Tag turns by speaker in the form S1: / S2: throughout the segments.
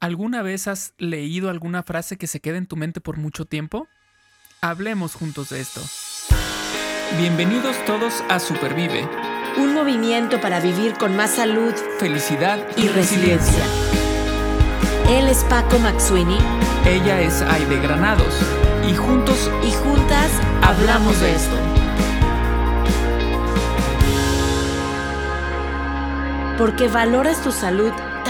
S1: ¿Alguna vez has leído alguna frase que se queda en tu mente por mucho tiempo? Hablemos juntos de esto. Bienvenidos todos a Supervive.
S2: Un movimiento para vivir con más salud,
S1: felicidad
S2: y, resiliencia. Él es Paco Maxuini.
S1: Ella es Aide Granados. Y juntos
S2: y juntas hablamos de esto. Porque valoras tu salud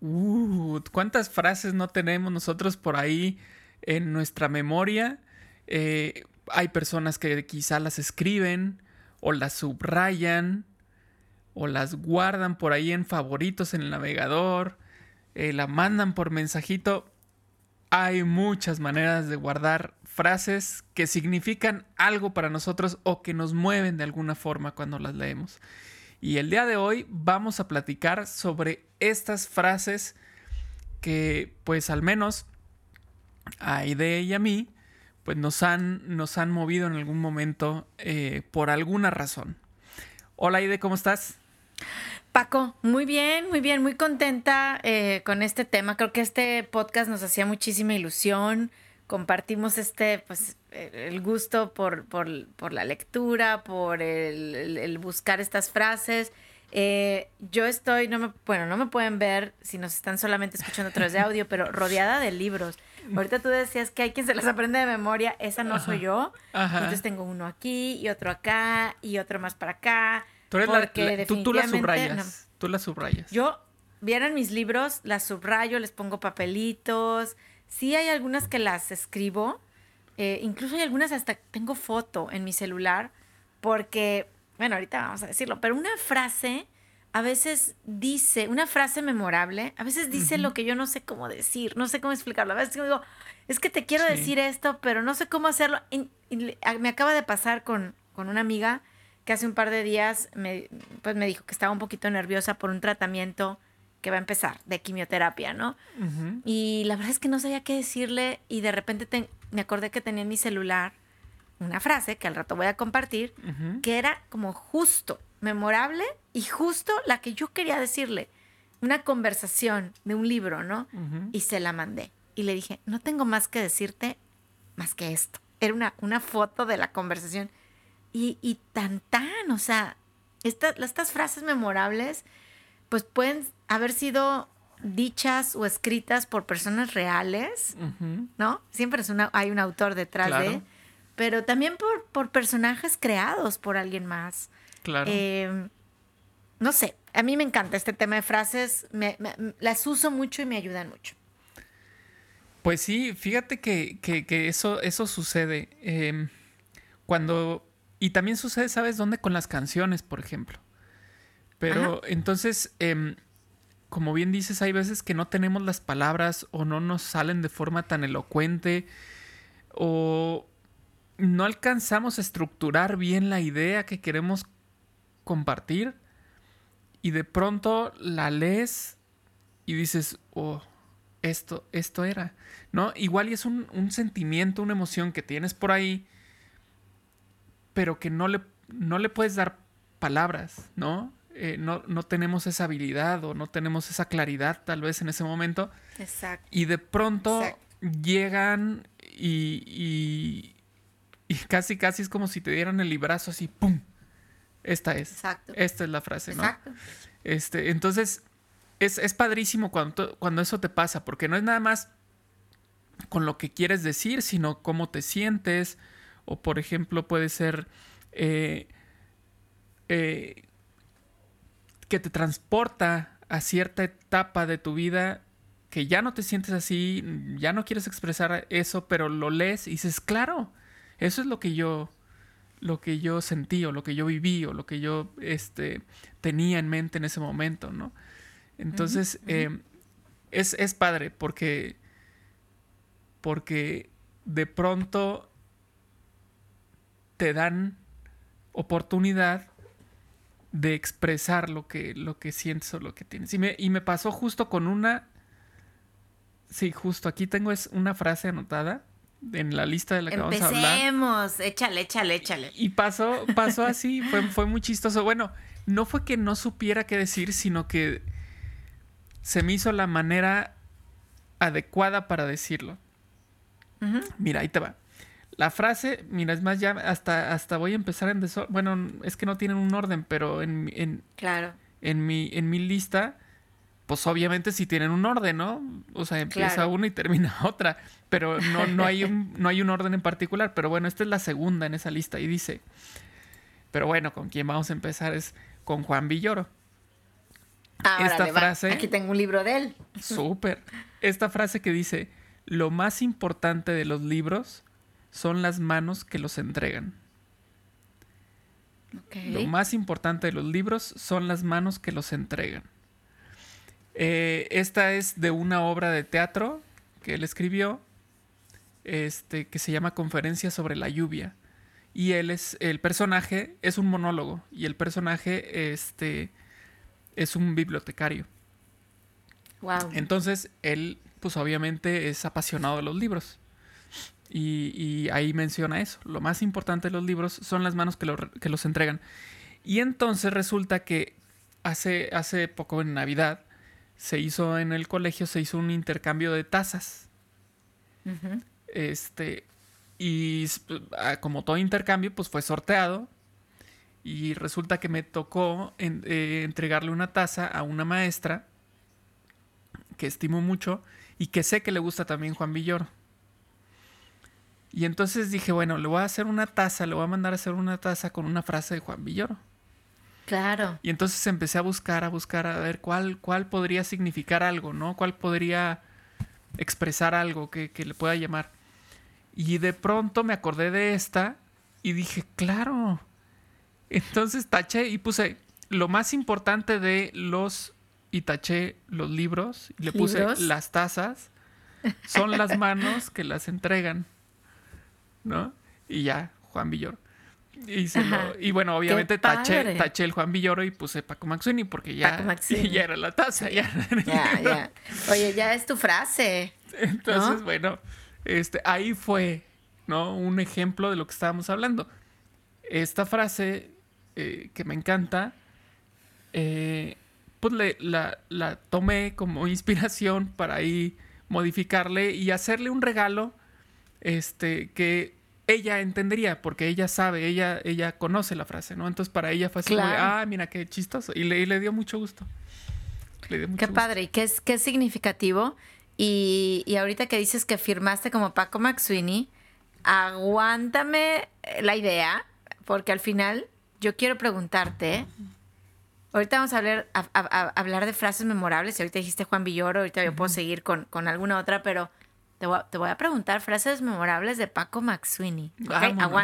S1: Uh, ¿Cuántas frases no tenemos nosotros por ahí en nuestra memoria? Eh, hay personas que quizá las escriben o las subrayan o las guardan por ahí en favoritos en el navegador, eh, la mandan por mensajito. Hay muchas maneras de guardar frases que significan algo para nosotros o que nos mueven de alguna forma cuando las leemos. Y el día de hoy vamos a platicar sobre estas frases que pues al menos a Aide y a mí pues nos han, nos han movido en algún momento eh, por alguna razón. Hola Aide, ¿cómo estás?
S3: Paco, muy bien, muy bien, muy contenta eh, con este tema. Creo que este podcast nos hacía muchísima ilusión compartimos este, pues, el gusto por, la lectura, por el, buscar estas frases. Eh, yo estoy, no me, bueno, no me pueden ver si nos están solamente escuchando a través de audio, pero rodeada de libros. Ahorita tú decías que hay quien se las aprende de memoria, esa no soy yo. Entonces tengo uno aquí y otro acá y otro más para acá.
S1: Tú, eres la, tú, las subrayas. Tú las subrayas.
S3: Yo, vieran mis libros, las subrayo, les pongo papelitos. Sí hay algunas que las escribo, eh, incluso hay algunas hasta tengo foto en mi celular, porque, bueno, ahorita vamos a decirlo, pero una frase a veces dice, una frase memorable, a veces dice lo que yo no sé cómo decir, no sé cómo explicarlo. A veces digo, es que te quiero decir esto, pero no sé cómo hacerlo. Y, me acaba de pasar con, con, una amiga que hace un par de días me, pues me dijo que estaba un poquito nerviosa por un tratamiento que va a empezar de quimioterapia, ¿no? Y la verdad es que no sabía qué decirle y de repente me acordé que tenía en mi celular una frase que al rato voy a compartir, que era como justo, memorable y justo la que yo quería decirle. Una conversación de un libro, ¿no? Y se la mandé. Y le dije, no tengo más que decirte más que esto. Era una, una foto de la conversación. Y, y tan tan, o sea, estas frases memorables pues pueden haber sido dichas o escritas por personas reales, ¿no? Siempre es una, hay un autor detrás de, pero también por, por, personajes creados por alguien más.
S1: Claro.
S3: Em, no sé, a mí me encanta este tema de frases, las uso mucho y me ayudan mucho.
S1: Pues sí, fíjate que, eso, eso sucede. Em, cuando. Y también sucede, ¿sabes dónde? Con las canciones, por ejemplo. Pero entonces, em, como bien dices, hay veces que no tenemos las palabras o no nos salen de forma tan elocuente o no alcanzamos a estructurar bien la idea que queremos compartir y de pronto la lees y dices, oh, esto, esto era, ¿no? Igual y es un, un sentimiento, una emoción que tienes por ahí, pero que no le, no le puedes dar palabras, ¿no? Eh, no, tenemos esa habilidad o no tenemos esa claridad tal vez en ese momento.
S3: Exacto.
S1: Y de pronto llegan y, y, casi, casi es como si te dieran el librazo así, ¡pum! Esta es. Exacto. Esta es la frase, ¿no? Exacto. Este, entonces, es, es padrísimo cuando, cuando eso te pasa, porque no es nada más con lo que quieres decir, sino cómo te sientes, o por ejemplo puede ser eh, eh, que te transporta a cierta etapa de tu vida que ya no te sientes así, ya no quieres expresar eso, pero lo lees y dices, claro, eso es lo que yo lo que yo sentí o lo que yo viví o lo que yo este, tenía en mente en ese momento, ¿no? Entonces, em, es, es, padre porque porque de pronto te dan oportunidad de expresar lo que, lo que sientes o lo que tienes. Y me, y me pasó justo con una... Sí, justo aquí tengo es una frase anotada en la lista de la que vamos a hablar.
S3: Empecemos, échale, échale, échale.
S1: Y pasó, pasó así, fue, fue muy chistoso. Bueno, no fue que no supiera qué decir, sino que se me hizo la manera adecuada para decirlo. Mira, ahí te va. La frase, mira, es más, ya hasta, hasta voy a empezar en desorden. Bueno, es que no tienen un orden, pero en, en,
S3: claro.
S1: en, mi, en mi lista, pues obviamente sí tienen un orden, ¿no? O sea, empieza una y termina otra. Pero no, no, hay un, no hay un orden en particular. Pero bueno, esta es la segunda en esa lista y dice. Pero bueno, con quién vamos a empezar es con Juan Villoro.
S3: Esta frase. Aquí tengo un libro de él.
S1: Súper. Esta frase que dice: Lo más importante de los libros son las manos que los entregan. Lo más importante de los libros son las manos que los entregan. Eh, esta es de una obra de teatro que él escribió, este, que se llama Conferencia sobre la lluvia. Y él es, el personaje es un monólogo y el personaje este, es un bibliotecario.
S3: Wow.
S1: Entonces, él, pues obviamente es apasionado de los libros. Y, ahí menciona eso. Lo más importante de los libros son las manos que, los entregan. Y entonces resulta que hace, hace poco en Navidad se hizo en el colegio, se hizo un intercambio de tazas. Este. Y ah, como todo intercambio, pues fue sorteado. Y resulta que me tocó eh, entregarle una taza a una maestra que estimo mucho y que sé que le gusta también Juan Villoro. Y entonces dije, bueno, le voy a hacer una taza, le voy a mandar a hacer una taza con una frase de Juan Villoro.
S3: Claro.
S1: Y entonces empecé a buscar, a buscar, a ver cuál, cuál podría significar algo, ¿no? Cuál podría expresar algo que, que le pueda llamar. Y de pronto me acordé de esta y dije, claro. Entonces taché y puse lo más importante de los y taché los libros y le puse las tazas son las manos que las entregan. ¿No? Y ya, Juan Villoro. Y, y bueno, obviamente taché, taché, el Juan Villoro y puse Paco Maxini porque ya, ya era la taza. Ya,
S3: ya, Oye, ya es tu frase.
S1: Entonces, bueno, este, ahí fue, ¿no? Un ejemplo de lo que estábamos hablando. Esta frase eh, que me encanta, eh, pues la, la tomé como inspiración para ahí modificarle y hacerle un regalo este, que ella entendería, porque ella sabe, ella, ella conoce la frase, ¿no? Entonces para ella fue así ah, mira qué chistoso. Y le, le dio mucho gusto.
S3: qué padre, y qué, es, qué significativo. Y, y, ahorita que dices que firmaste como Paco McSweeney, aguántame la idea, porque al final yo quiero preguntarte. Ahorita vamos a hablar, a, hablar de frases memorables. Y ahorita dijiste Juan Villoro, ahorita yo puedo seguir con, con alguna otra, pero te voy, a, preguntar frases memorables de Paco McSweeney.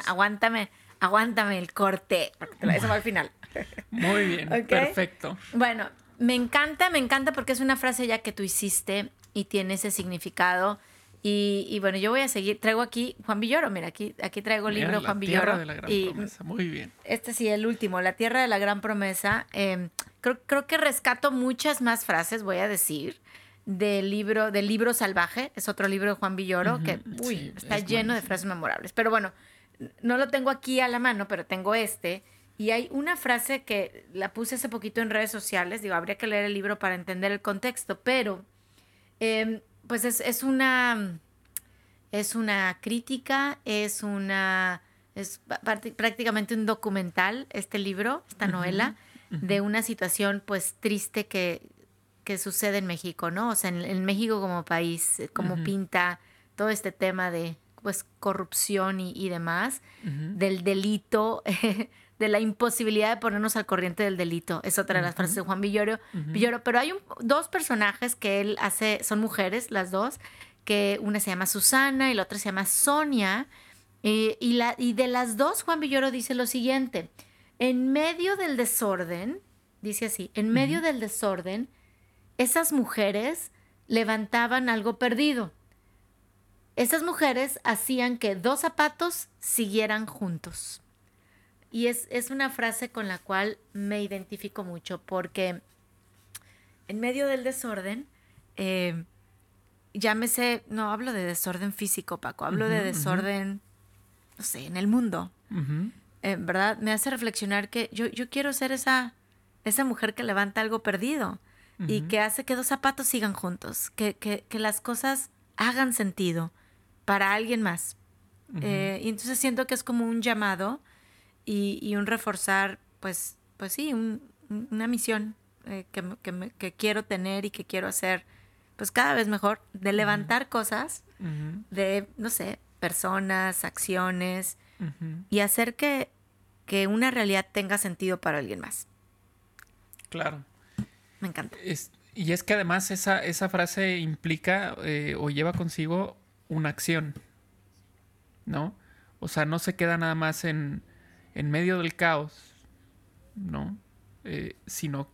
S3: aguántame, aguántame el corte. Eso va al final.
S1: Muy bien, perfecto.
S3: Bueno, me encanta, me encanta porque es una frase ya que tú hiciste y tiene ese significado. Y, bueno, yo voy a seguir. Traigo aquí Juan Villoro. Mira, aquí, aquí traigo el libro Juan Villoro.
S1: Tierra de la Gran Promesa. Muy bien.
S3: Este sí, el último, La Tierra de la Gran Promesa. Em, creo, creo que rescato muchas más frases, voy a decir del libro, del libro salvaje, es otro libro de Juan Villoro, que está lleno de frases memorables. Pero bueno, no lo tengo aquí a la mano, pero tengo este. Y hay una frase que la puse hace poquito en redes sociales, digo, habría que leer el libro para entender el contexto, pero em, pues es, una es una crítica, es una es prácticamente un documental este libro, esta novela, de una situación pues triste que que sucede en México, ¿no? O sea, en, México como país, eh, cómo pinta todo este tema de pues corrupción y, demás, del delito, de la imposibilidad de ponernos al corriente del delito. Es otra de las frases de Juan Villoro. Villoro. Pero hay dos personajes que él hace, son mujeres, las dos, que una se llama Susana y la otra se llama Sonia. Eh, y, la, y de las dos, Juan Villoro dice lo siguiente, en medio del desorden, dice así, en medio del desorden, esas mujeres levantaban algo perdido. Estas mujeres hacían que dos zapatos siguieran juntos. Y es, es una frase con la cual me identifico mucho porque en medio del desorden, eh, llámese, no hablo de desorden físico, Paco, hablo de desorden, no sé, en el mundo. Eh, ¿Verdad? Me hace reflexionar que yo, yo quiero ser esa, esa mujer que levanta algo perdido y que hace que dos zapatos sigan juntos, que, que, que las cosas hagan sentido para alguien más. Eh, y entonces siento que es como un llamado y, y un reforzar, pues, pues sí, un, una misión eh, que, que, que, quiero tener y que quiero hacer, pues cada vez mejor, de levantar cosas, de, no sé, personas, acciones, y hacer que, que una realidad tenga sentido para alguien más.
S1: Claro.
S3: Me encanta.
S1: Es, y es que además esa, esa frase implica eh, o lleva consigo una acción, ¿no? O sea, no se queda nada más en, en medio del caos, ¿no? Eh, sino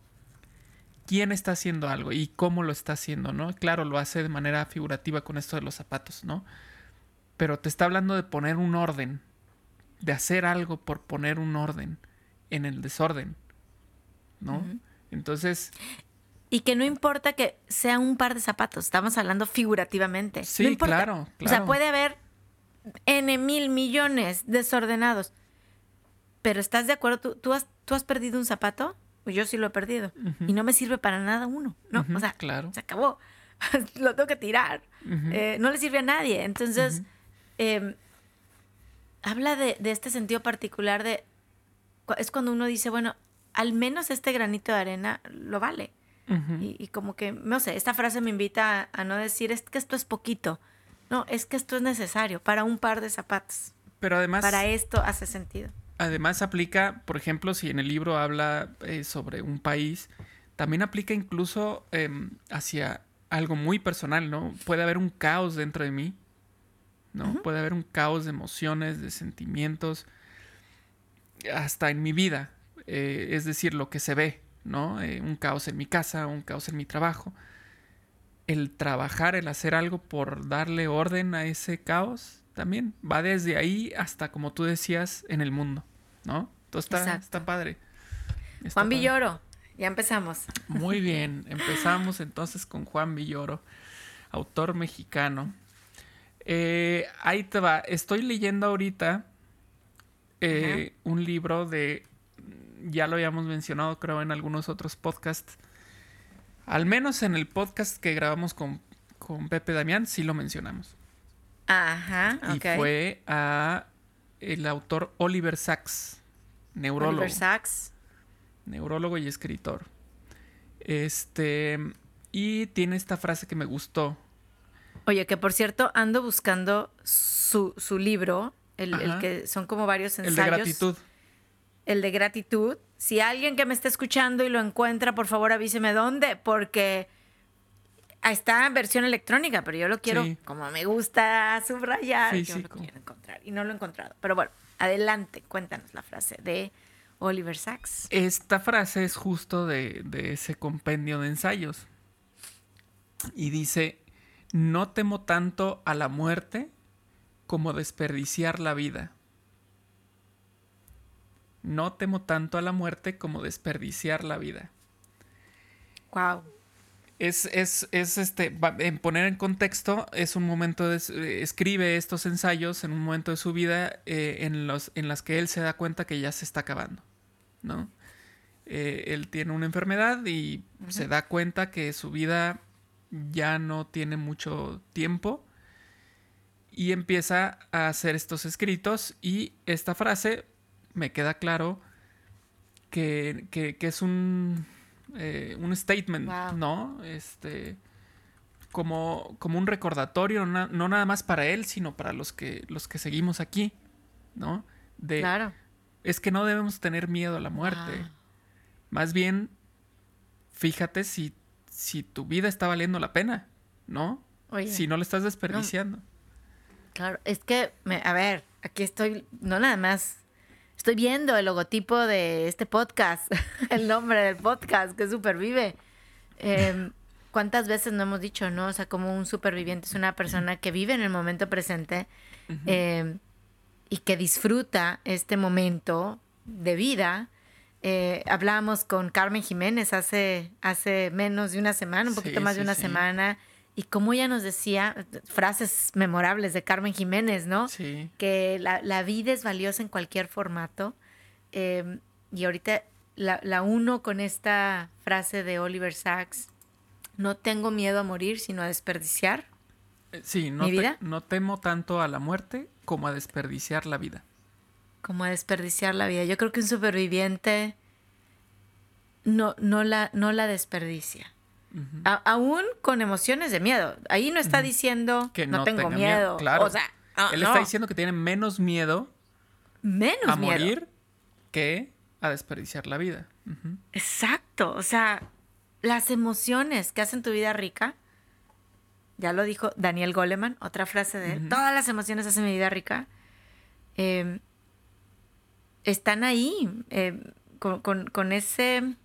S1: quién está haciendo algo y cómo lo está haciendo, ¿no? Claro, lo hace de manera figurativa con esto de los zapatos, ¿no? Pero te está hablando de poner un orden, de hacer algo por poner un orden en el desorden, ¿no? Entonces...
S3: Y que no importa que sea un par de zapatos, estamos hablando figurativamente.
S1: Sí,
S3: no
S1: claro, claro.
S3: O sea, puede haber N mil millones desordenados. Pero ¿estás de acuerdo? ¿Tú, tú, has, tú has perdido un zapato? Pues yo sí lo he perdido. Uh -huh. Y no me sirve para nada uno. No, uh -huh, o sea,
S1: claro.
S3: se acabó. lo tengo que tirar. Uh -huh. eh, no le sirve a nadie. Entonces, eh, habla de, de, este sentido particular de... Es cuando uno dice, bueno, al menos este granito de arena lo vale. Y, y, como que, no sé, esta frase me invita a, a, no decir, es que esto es poquito. No, es que esto es necesario para un par de zapatos.
S1: Pero además...
S3: Para esto hace sentido.
S1: Además aplica, por ejemplo, si en el libro habla eh, sobre un país, también aplica incluso eh, hacia algo muy personal, ¿no? Puede haber un caos dentro de mí, ¿no? Uh -huh. Puede haber un caos de emociones, de sentimientos, hasta en mi vida, eh, es decir, lo que se ve, ¿no? Eh, un caos en mi casa, un caos en mi trabajo. El trabajar, el hacer algo por darle orden a ese caos, también va desde ahí hasta, como tú decías, en el mundo, ¿no? Entonces está, está padre.
S3: Está Juan padre. Villoro, ya empezamos.
S1: Muy bien, empezamos entonces con Juan Villoro, autor mexicano. Eh, ahí te va, estoy leyendo ahorita eh, un libro de, ya lo habíamos mencionado creo en algunos otros podcasts, al menos en el podcast que grabamos con, con Pepe Damián, sí lo mencionamos.
S3: Ajá,
S1: y okay. fue a el autor Oliver Sacks, neurólogo.
S3: Oliver Sacks.
S1: Neurólogo y escritor. Este, y tiene esta frase que me gustó.
S3: Oye, que por cierto, ando buscando su, su libro, el, el, que son como varios ensayos.
S1: El de gratitud.
S3: El de gratitud. Si alguien que me está escuchando y lo encuentra, por favor avíseme dónde, porque está en versión electrónica, pero yo lo quiero, sí. como me gusta subrayar, yo lo quiero encontrar y no lo he encontrado. Pero bueno, adelante, cuéntanos la frase de Oliver Sacks.
S1: Esta frase es justo de, de ese compendio de ensayos. Y dice, no temo tanto a la muerte como desperdiciar la vida. No temo tanto a la muerte como desperdiciar la vida.
S3: Wow
S1: es, es, es este, en poner en contexto, es un momento, de, escribe estos ensayos en un momento de su vida eh, en, los, en las que él se da cuenta que ya se está acabando, ¿no? Eh, él tiene una enfermedad y uh -huh. se da cuenta que su vida ya no tiene mucho tiempo y empieza a hacer estos escritos y esta frase me queda claro que, que, que es un eh, un statement, wow. ¿no? Este, como, como un recordatorio, no, no, nada más para él, sino para los que, los que seguimos aquí, ¿no? De,
S3: claro.
S1: Es que no debemos tener miedo a la muerte. Wow. Más bien, fíjate si, si tu vida está valiendo la pena, ¿no?
S3: Oye,
S1: si no le estás desperdiciando.
S3: No. Claro, es que, me, a ver, aquí estoy, no nada más Estoy viendo el logotipo de este podcast, el nombre del podcast que supervive. Eh, ¿cuántas veces no hemos dicho, no? O sea, como un superviviente es una persona que vive en el momento presente eh, y que disfruta este momento de vida. Eh, hablábamos con Carmen Jiménez hace, hace menos de una semana, un poquito más de una semana, y como ella nos decía, frases memorables de Carmen Jiménez, ¿no?
S1: Sí.
S3: Que la, la vida es valiosa en cualquier formato. Eh, y ahorita la, la uno con esta frase de Oliver Sacks, no tengo miedo a morir, sino a desperdiciar.
S1: Eh, Sí, no,
S3: ¿Mi
S1: te-
S3: vida?
S1: no temo tanto a la muerte como a desperdiciar la vida.
S3: Como a desperdiciar la vida. Yo creo que un superviviente no, no, la, no la desperdicia. A- aún con emociones de miedo. Ahí no está diciendo
S1: Que
S3: no,
S1: no,
S3: tengo miedo.
S1: Claro.
S3: O sea, no,
S1: Él
S3: no.
S1: está diciendo que tiene menos miedo
S3: menos
S1: a
S3: miedo.
S1: morir que a desperdiciar la vida.
S3: Exacto, o sea, las emociones que hacen tu vida rica, ya lo dijo Daniel Goleman, otra frase de él, todas las emociones hacen mi vida rica, eh, están ahí, eh, con, con- con ese,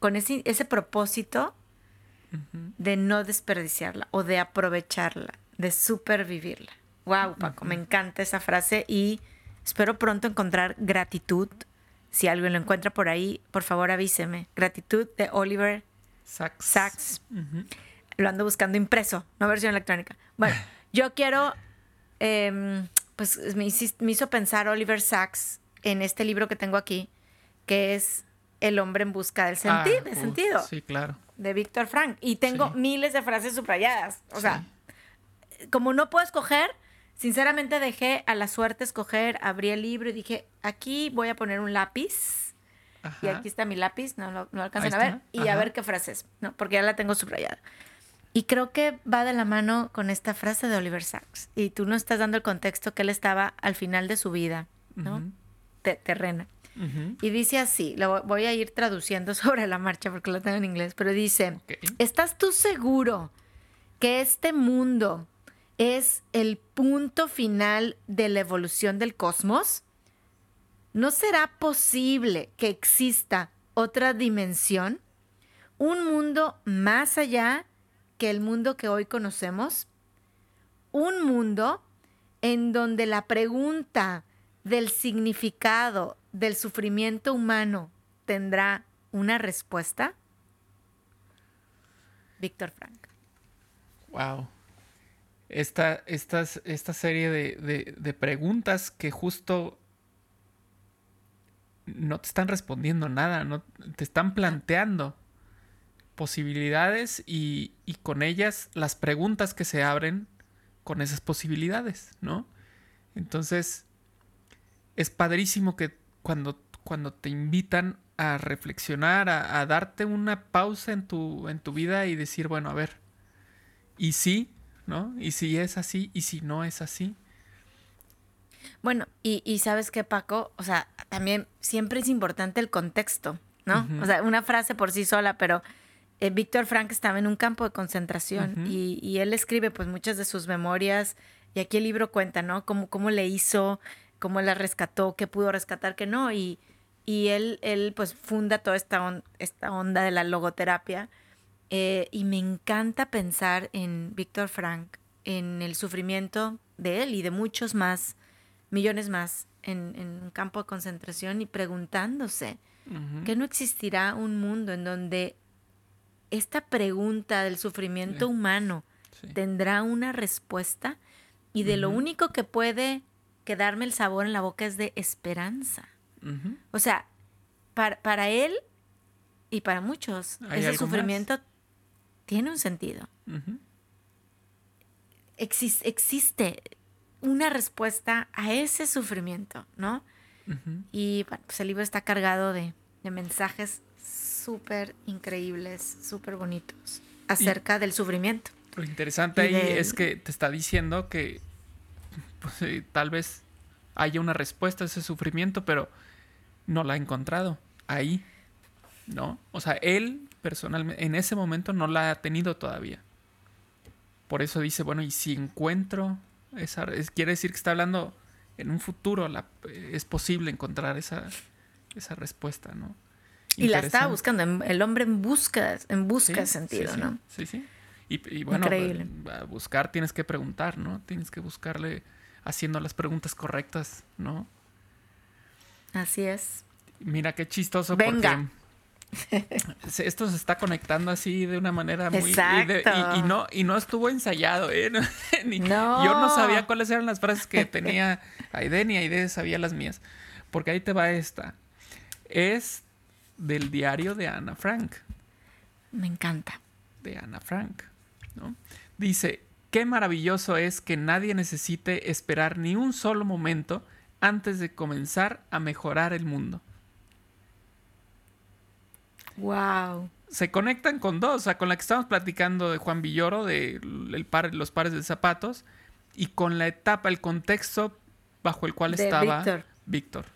S3: con ese, ese propósito De no desperdiciarla o de aprovecharla, de supervivirla. Wow, Paco, me encanta esa frase y espero pronto encontrar gratitud. Si alguien lo encuentra por ahí, por favor avíseme. Gratitud de Oliver
S1: Sacks.
S3: Lo ando buscando impreso, no versión electrónica. Bueno, yo quiero, em, pues me, hicis- me hizo pensar Oliver Sacks en este libro que tengo aquí, que es El hombre en busca del
S1: Ah,
S3: sentido
S1: Sí, claro.
S3: De Víctor Frank. Y tengo
S1: Sí.
S3: miles de frases subrayadas. O sea,
S1: Sí.
S3: como no puedo escoger, sinceramente dejé a la suerte escoger, abrí el libro y dije, aquí voy a poner un lápiz. Y aquí está mi lápiz, no lo no alcanzan a ver. Y a ver qué frases, ¿no? Porque ya la tengo subrayada. Y creo que va de la mano con esta frase de Oliver Sacks. Y tú no estás dando el contexto que él estaba al final de su vida, ¿no? Te- terrena. Y dice así, lo voy a ir traduciendo sobre la marcha porque lo tengo en inglés, pero dice. ¿estás tú seguro que este mundo es el punto final de la evolución del cosmos? ¿No será posible que exista otra dimensión? ¿Un mundo más allá que el mundo que hoy conocemos? ¿Un mundo en donde la pregunta del significado del sufrimiento humano tendrá una respuesta? Víctor Frank.
S1: Wow. Esta, esta serie de, de- de preguntas que justo no te están respondiendo nada, no te están planteando posibilidades y, y con ellas las preguntas que se abren con esas posibilidades, ¿no? Entonces, es padrísimo que cuando, cuando te invitan a reflexionar, a, a darte una pausa en tu, en tu vida y decir, bueno, a ver, y sí, ¿no? Y si es así, y si no es así.
S3: Bueno, y, y sabes qué, Paco, o sea, también siempre es importante el contexto, ¿no? O sea, una frase por sí sola, pero eh, Víctor Frank estaba en un campo de concentración y, y él escribe pues muchas de sus memorias y aquí el libro cuenta, ¿no? Cómo, cómo le hizo, cómo la rescató, qué pudo rescatar, qué no, y, y él, él pues funda toda esta, on- esta onda de la logoterapia eh, y me encanta pensar en Víctor Frank, en el sufrimiento de él y de muchos más, millones más, en, en un campo de concentración y preguntándose que no existirá un mundo en donde esta pregunta del sufrimiento
S1: Sí.
S3: humano
S1: Sí.
S3: tendrá una respuesta y de lo único que puede quedarme el sabor en la boca es de esperanza. O sea, para, para él y para muchos,
S1: ¿Hay
S3: ese
S1: más?
S3: sufrimiento tiene un sentido. Exis- existe una respuesta a ese sufrimiento, ¿no? Y bueno, pues el libro está cargado de, de mensajes súper increíbles, súper bonitos acerca del sufrimiento.
S1: Lo interesante ahí es que te está diciendo que pues, eh, tal vez haya una respuesta a ese sufrimiento, pero no la ha encontrado ahí, ¿no? O sea, él personalmente en ese momento no la ha tenido todavía. Por eso dice, bueno, y si encuentro esa, es- quiere decir que está hablando en un futuro, la- es posible encontrar esa, esa respuesta, ¿no?
S3: Y la estaba buscando, el hombre en busca, en busca sentido,
S1: sí,
S3: ¿no?
S1: Sí, sí. Y, bueno, Increíble. buscar tienes que preguntar, ¿no? Tienes que buscarle haciendo las preguntas correctas, ¿no?
S3: Así es.
S1: Mira qué chistoso Venga. porque esto se está conectando así de una manera muy y, no y no estuvo ensayado, ¿eh? no. Yo no sabía cuáles eran las frases que tenía Aide ni Aide sabía las mías. Porque ahí te va esta. Es del diario de Ana Frank.
S3: Me encanta.
S1: De Ana Frank. ¿No? Dice, qué maravilloso es que nadie necesite esperar ni un solo momento antes de comenzar a mejorar el mundo.
S3: Wow.
S1: Se conectan con dos, o sea, con la que estamos platicando de Juan Villoro, de los pares de zapatos, y con la etapa, el contexto bajo el cual estaba Víctor.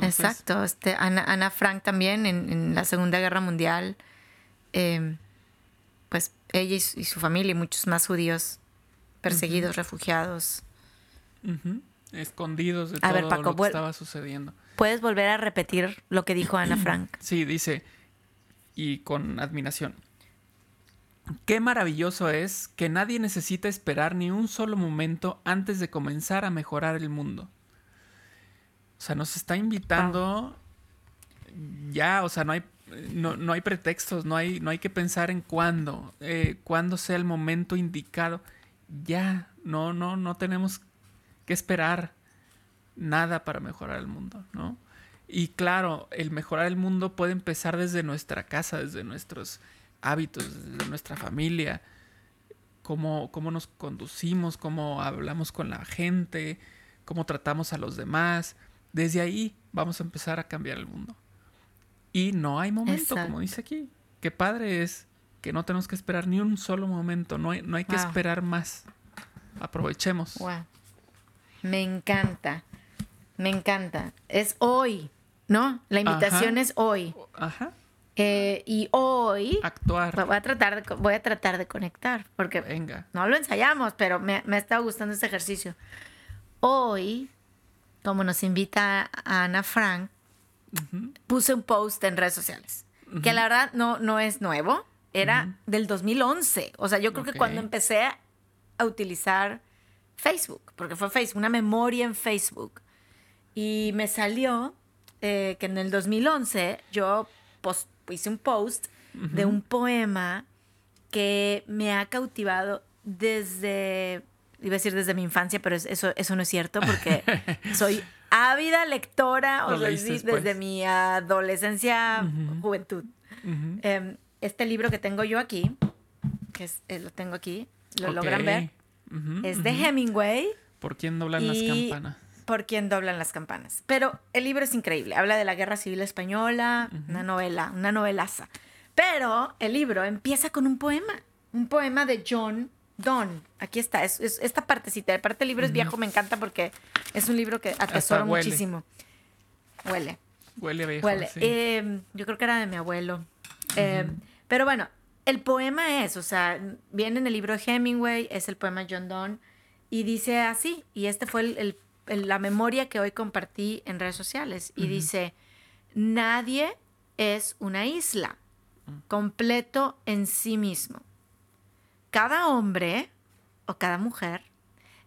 S3: Exacto. Este, Ana, Frank también en, la Segunda Guerra Mundial, em, pues ella y su, familia y muchos más judíos perseguidos, refugiados.
S1: Escondidos de todo lo que estaba sucediendo.
S3: ¿Puedes volver a repetir lo que dijo Ana Frank?
S1: Sí, dice, y con admiración. Qué maravilloso es que nadie necesita esperar ni un solo momento antes de comenzar a mejorar el mundo. O sea, nos está invitando ya, o sea, no hay, no, hay pretextos, no hay, no hay que pensar en cuándo, eh, cuándo sea el momento indicado. Ya, no, no, no tenemos que esperar nada para mejorar el mundo, ¿no? Y claro, el mejorar el mundo puede empezar desde nuestra casa, desde nuestros hábitos, desde nuestra familia, cómo, cómo nos conducimos, cómo hablamos con la gente, cómo tratamos a los demás. Desde ahí vamos a empezar a cambiar el mundo. Y no hay momento, como dice aquí. Qué padre es que no tenemos que esperar ni un solo momento, no hay, no hay que esperar más. Aprovechemos.
S3: Me encanta, me encanta. Es hoy, ¿no? La invitación es hoy. Ajá. Eh, y hoy
S1: actuar.
S3: Voy a tratar de, voy a tratar de conectar porque Venga. no lo ensayamos, pero me, me ha estado gustando este ejercicio. Hoy como nos invita Ana Frank, puse un post en redes sociales, que la verdad no, no es nuevo, era del 2011. O sea, yo creo que cuando empecé a utilizar Facebook, porque fue Facebook, una memoria en Facebook, y me salió eh, que en el 2011 yo hice un post de un poema que me ha cautivado desde iba a decir desde mi infancia, pero eso, eso no es cierto porque soy ávida lectora, o sea, desde mi adolescencia, juventud. Em, este libro que tengo yo aquí, que es, eh, lo tengo aquí, lo logran ver, es de Hemingway.
S1: ¿Por quién doblan las campanas?
S3: Por quién doblan las campanas. Pero el libro es increíble, habla de la Guerra Civil Española, una novela, una novelaza. Pero el libro empieza con un poema, un poema de John Don, aquí está, es, esta partecita. De parte del libro es viejo, me encanta porque es un libro que atesoro muchísimo. Huele.
S1: Huele viejo.
S3: Huele. Em, yo creo que era de mi abuelo. Em, pero bueno, el poema es, o sea, viene en el libro de Hemingway, es el poema John Donne, y dice así, y este fue la memoria que hoy compartí en redes sociales, y dice, nadie es una isla, completo en sí mismo cada hombre o cada mujer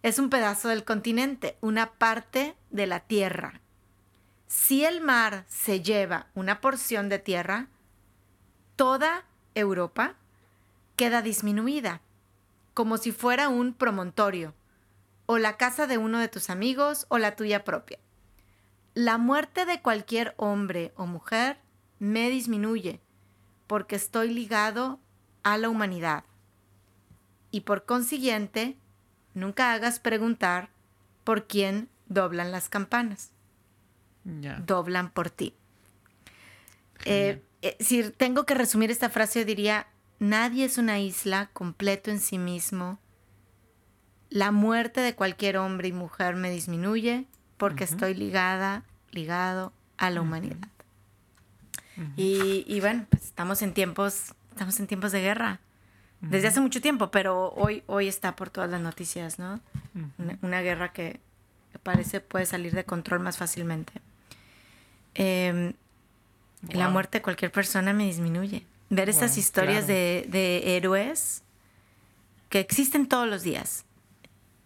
S3: es un pedazo del continente, una parte de la tierra. Si el mar se lleva una porción de tierra, toda Europa queda disminuida, como si fuera un promontorio, o la casa de uno de tus amigos o la tuya propia. La muerte de cualquier hombre o mujer me disminuye, porque estoy ligado a la humanidad y por consiguiente, nunca hagas preguntar por quién doblan las campanas. Doblan por ti. Eh, eh, si tengo que resumir esta frase, yo diría, nadie es una isla completo en sí mismo. La muerte de cualquier hombre y mujer me disminuye porque estoy ligada, ligado a la humanidad. y, y, bueno, pues estamos en tiempos, estamos en tiempos de guerra desde hace mucho tiempo, pero hoy, hoy está por todas las noticias, ¿no? una, guerra que, parece puede salir de control más fácilmente. Em, La muerte de cualquier persona me disminuye. Ver esas historias de, de, héroes que existen todos los días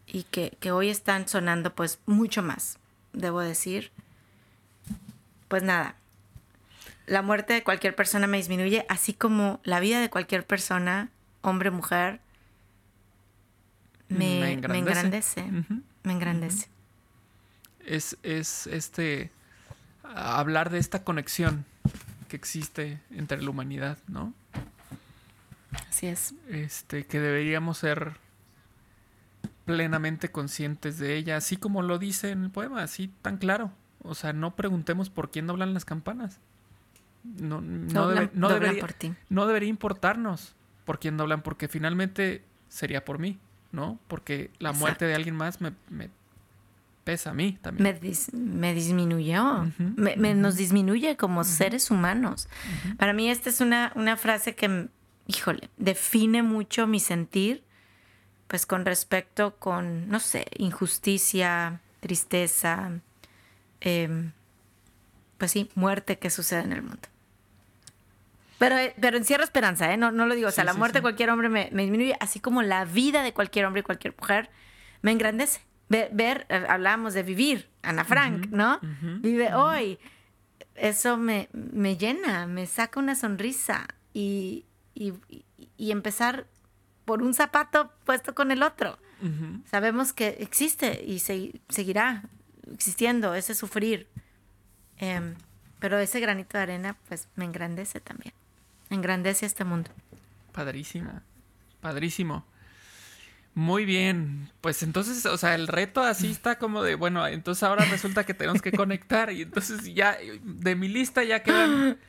S3: y que, que hoy están sonando pues mucho más, debo decir. Pues nada, la muerte de cualquier persona me disminuye, así como la vida de cualquier persona, hombre, mujer, me, engrandece. Me engrandece.
S1: Es, es este hablar de esta conexión que existe entre la humanidad, ¿no?
S3: Así es.
S1: Este, que deberíamos ser plenamente conscientes de ella, así como lo dice en el poema, así tan claro. O sea, no preguntemos por quién hablan las campanas. No, no, no, debería, no debería importarnos por quién hablan, porque finalmente sería por mí, ¿no? Porque la muerte de alguien más me, pesa a mí también.
S3: Me, disminuyó, me, nos disminuye como seres humanos. Para mí esta es una, una frase que, híjole, define mucho mi sentir, pues con respecto con, no sé, injusticia, tristeza, em, pues sí, muerte que sucede en el mundo. Pero, eh, pero encierra esperanza, ¿eh? No, no lo digo. O sea, la muerte de cualquier hombre me, disminuye, así como la vida de cualquier hombre y cualquier mujer me engrandece. Ver, eh, hablábamos de vivir, Ana Frank, ¿no? Vive hoy. Eso me, me, llena, me saca una sonrisa y, y, y, empezar por un zapato puesto con el otro. Sabemos que existe y seguirá existiendo ese sufrir. Em, pero ese granito de arena, pues me engrandece también engrandece este mundo.
S1: Padrísimo, padrísimo. Muy bien, pues entonces, o sea, el reto así está como de, bueno, entonces ahora resulta que tenemos que conectar y entonces ya de mi lista ya quedan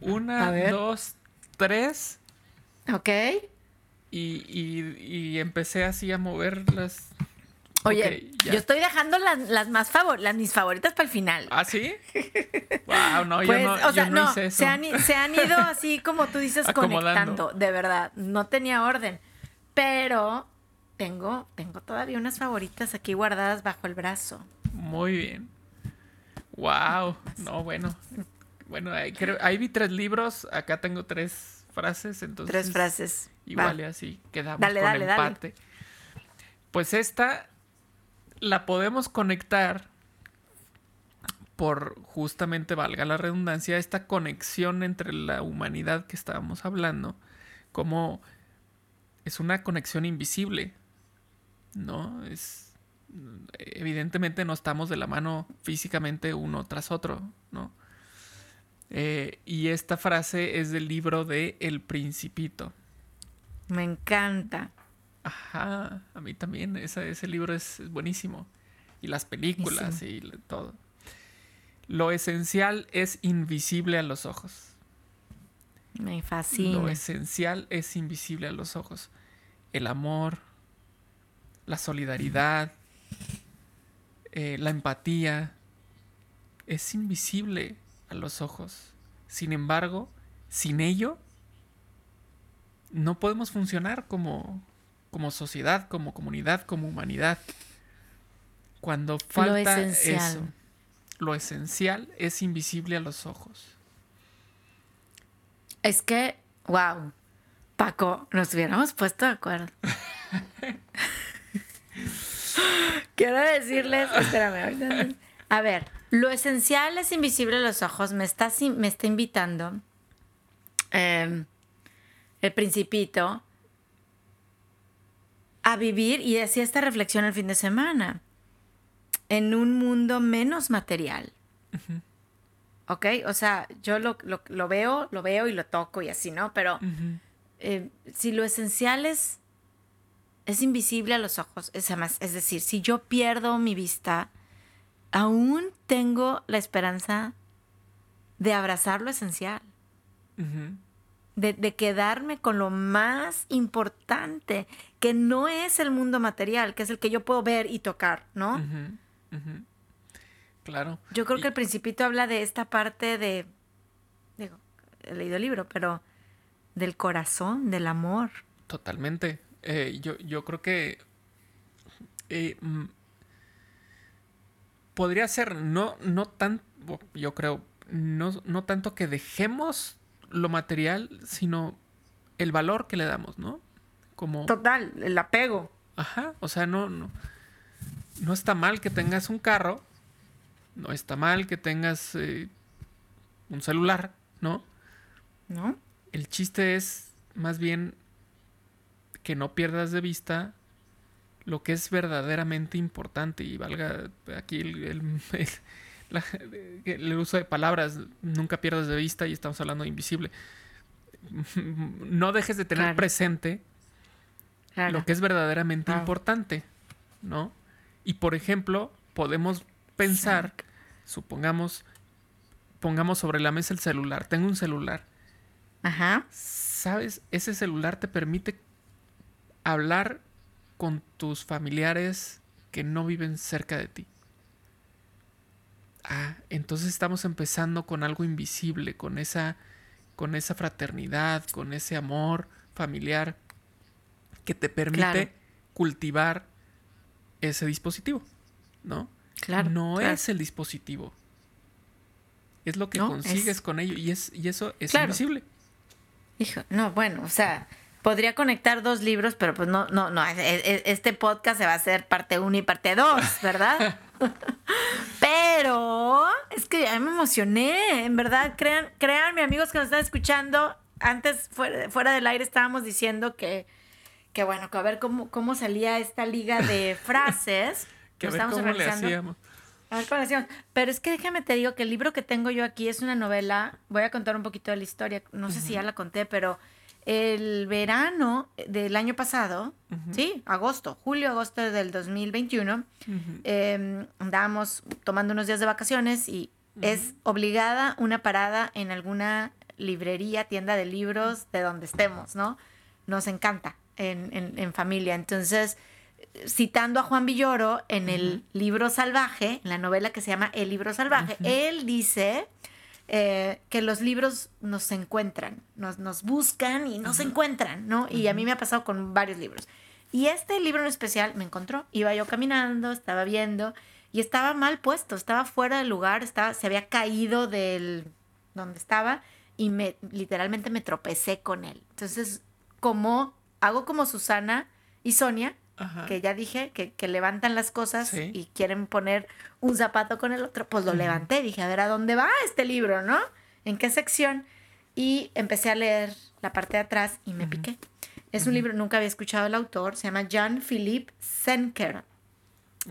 S1: una, dos, tres.
S3: Ok.
S1: Y, y, y empecé así a mover las
S3: Oye, yo estoy dejando las, más favor, las mis favoritas para el final.
S1: ¿Ah, sí? wow, no, yo pues, no, o sea, no, hice eso.
S3: Se han, se han ido así como tú dices, conectando. De verdad, no tenía orden. Pero tengo, tengo todavía unas favoritas aquí guardadas bajo el brazo.
S1: Muy bien. Wow. No, bueno. Bueno, ahí, vi tres libros, acá tengo tres frases, entonces.
S3: Tres frases.
S1: Igual y así quedamos dale, con dale, empate. Dale. Pues esta la podemos conectar por justamente, valga la redundancia, esta conexión entre la humanidad que estábamos hablando, como es una conexión invisible, ¿no? Es evidentemente no estamos de la mano físicamente uno tras otro, ¿no? Eh, y esta frase es del libro de El Principito.
S3: Me encanta.
S1: Ajá, a mí también. ese libro es, buenísimo. Y las películas y todo. Lo esencial es invisible a los ojos.
S3: Me fascina.
S1: Lo esencial es invisible a los ojos. El amor, la solidaridad, eh, la empatía, es invisible a los ojos. Sin embargo, sin ello, no podemos funcionar como, como sociedad, como comunidad, como humanidad. Cuando falta eso, lo esencial es invisible a los ojos.
S3: Es que, wow, Paco, nos hubiéramos puesto de acuerdo. Quiero decirles, espérame, a ver, lo esencial es invisible a los ojos. Me está, me está invitando em, el principito a vivir, y hacía esta reflexión el fin de semana, en un mundo menos material. ¿Ok? O sea, yo lo, veo, lo veo y lo toco y así, ¿no? Pero eh, si lo esencial es, es invisible a los ojos, es, es decir, si yo pierdo mi vista, aún tengo la esperanza de abrazar lo esencial de, quedarme con lo más importante, que no es el mundo material, que es el que yo puedo ver y tocar, ¿no?
S1: Claro.
S3: Yo creo que el principito habla de esta parte de, digo, he leído el libro, pero del corazón, del amor.
S1: Totalmente. Eh, yo, yo creo que eh, mm, podría ser no, no tan, yo creo no, no tanto que dejemos lo material, sino el valor que le damos, ¿no? Como...
S3: Total, el apego.
S1: Ajá, o sea, no, no, no está mal que tengas un carro, no está mal que tengas eh, un celular, ¿no?
S3: ¿No?
S1: El chiste es más bien que no pierdas de vista lo que es verdaderamente importante y valga aquí el, el- la- el uso de palabras, nunca pierdas de vista y estamos hablando de invisible. No dejes de tener
S3: Claro.
S1: presente
S3: Claro.
S1: lo que es verdaderamente
S3: Claro.
S1: importante, ¿no? Y por ejemplo, podemos pensar, supongamos, pongamos sobre la mesa el celular. Tengo un celular.
S3: Ajá.
S1: ¿Sabes? Ese celular te permite hablar con tus familiares que no viven cerca de ti. Ah, entonces estamos empezando con algo invisible, con esa, con esa fraternidad, con ese amor familiar que te permite
S3: Claro.
S1: cultivar ese dispositivo, ¿no?
S3: Claro.
S1: no
S3: claro.
S1: es el dispositivo. Es lo que
S3: No,
S1: consigues
S3: es-
S1: con ello y, es, y eso es
S3: Claro.
S1: invisible.
S3: Hijo, no, bueno, o sea, podría conectar dos libros, pero pues no, no, no. e- e- Este podcast se va a hacer parte 1 y parte 2, ¿verdad? pero es que ya me emocioné, en verdad. Crean, créanme, amigos que nos están escuchando. Antes, fuera, fuera del aire, estábamos diciendo que, que bueno, que a ver cómo, cómo salía esta liga de frases.
S1: Que a ver
S3: estamos
S1: cómo le
S3: organizando.
S1: hacíamos.
S3: A ver cómo le hacíamos. Pero es que déjame te digo que el libro que tengo yo aquí es una novela. Voy a contar un poquito de la historia. No sé si ya la conté, pero el verano del año pasado, sí, agosto, julio, agosto del 2021, eh, andábamos tomando unos días de vacaciones y es obligada una parada en alguna librería, tienda de libros, de donde estemos, ¿no? Nos encanta en, en- en familia. Entonces, citando a Juan Villoro en el libro salvaje, en la novela que se llama El libro salvaje, él dice eh, que los libros nos encuentran, nos, nos buscan y nos encuentran, ¿no? Y a mí me ha pasado con varios libros. Y este libro en especial me encontró. Iba yo caminando, estaba viendo y estaba mal puesto, estaba fuera del lugar, estaba, se había caído del donde estaba y me literalmente me tropecé con él. Entonces, como hago como Susana y Sonia,
S1: Ajá.
S3: que ya dije que, que levantan las cosas
S1: Sí.
S3: y quieren poner un zapato con el otro, pues lo levanté, dije, a ver, ¿a dónde va este libro, no? ¿En qué sección? Y empecé a leer la parte de atrás y me piqué. Es un libro, nunca había escuchado el autor, se llama Jean-Philippe Senker.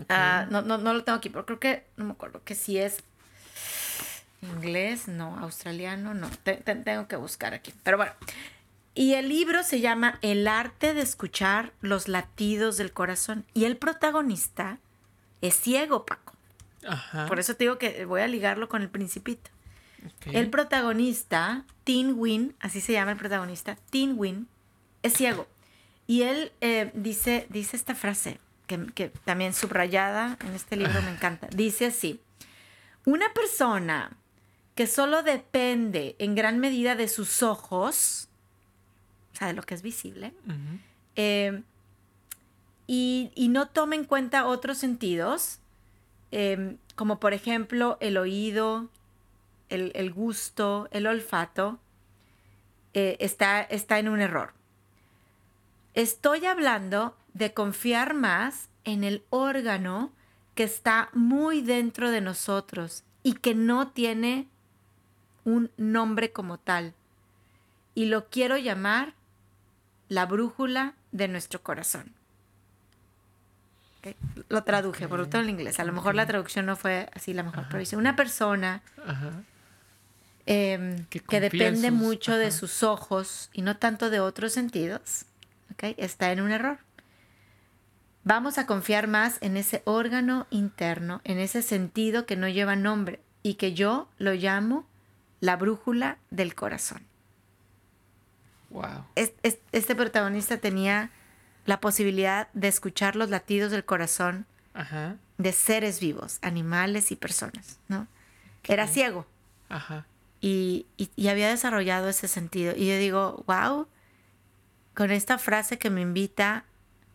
S3: Ah, no, no, no lo tengo aquí, pero creo que, no me acuerdo que si es inglés, no, australiano, no, te- te- tengo que buscar aquí. Pero bueno, y el libro se llama El arte de escuchar los latidos del corazón. Y el protagonista es ciego, Paco.
S1: Ajá.
S3: Por eso te digo que voy a ligarlo con el principito. El protagonista, Tin Win, así se llama el protagonista, Tin Win, es ciego. Y él eh, dice, dice esta frase, que, que también subrayada en este libro me encanta. Dice así, una persona que solo depende en gran medida de sus ojos, o sea, de lo que es visible, eh, y, y no toma en cuenta otros sentidos, eh, como por ejemplo el oído, el, el gusto, el olfato, eh, está, está en un error. Estoy hablando de confiar más en el órgano que está muy dentro de nosotros y que no tiene un nombre como tal. Y lo quiero llamar la brújula de nuestro corazón. Lo traduje, por lo tanto en inglés. A lo mejor la traducción no fue así la mejor, pero dice, una persona
S1: Ajá.
S3: em,
S1: Que
S3: depende
S1: sus-
S3: mucho de
S1: ajá.
S3: sus ojos y no tanto de otros sentidos, está en un error. Vamos a confiar más en ese órgano interno, en ese sentido que no lleva nombre y que yo lo llamo la brújula del corazón.
S1: Wow.
S3: Es- es- Este protagonista tenía la posibilidad de escuchar los latidos del corazón
S1: Ajá.
S3: de seres vivos, animales y personas, ¿no? Era ciego
S1: Ajá.
S3: y, y- y había desarrollado ese sentido. Y yo digo, wow, con esta frase que me invita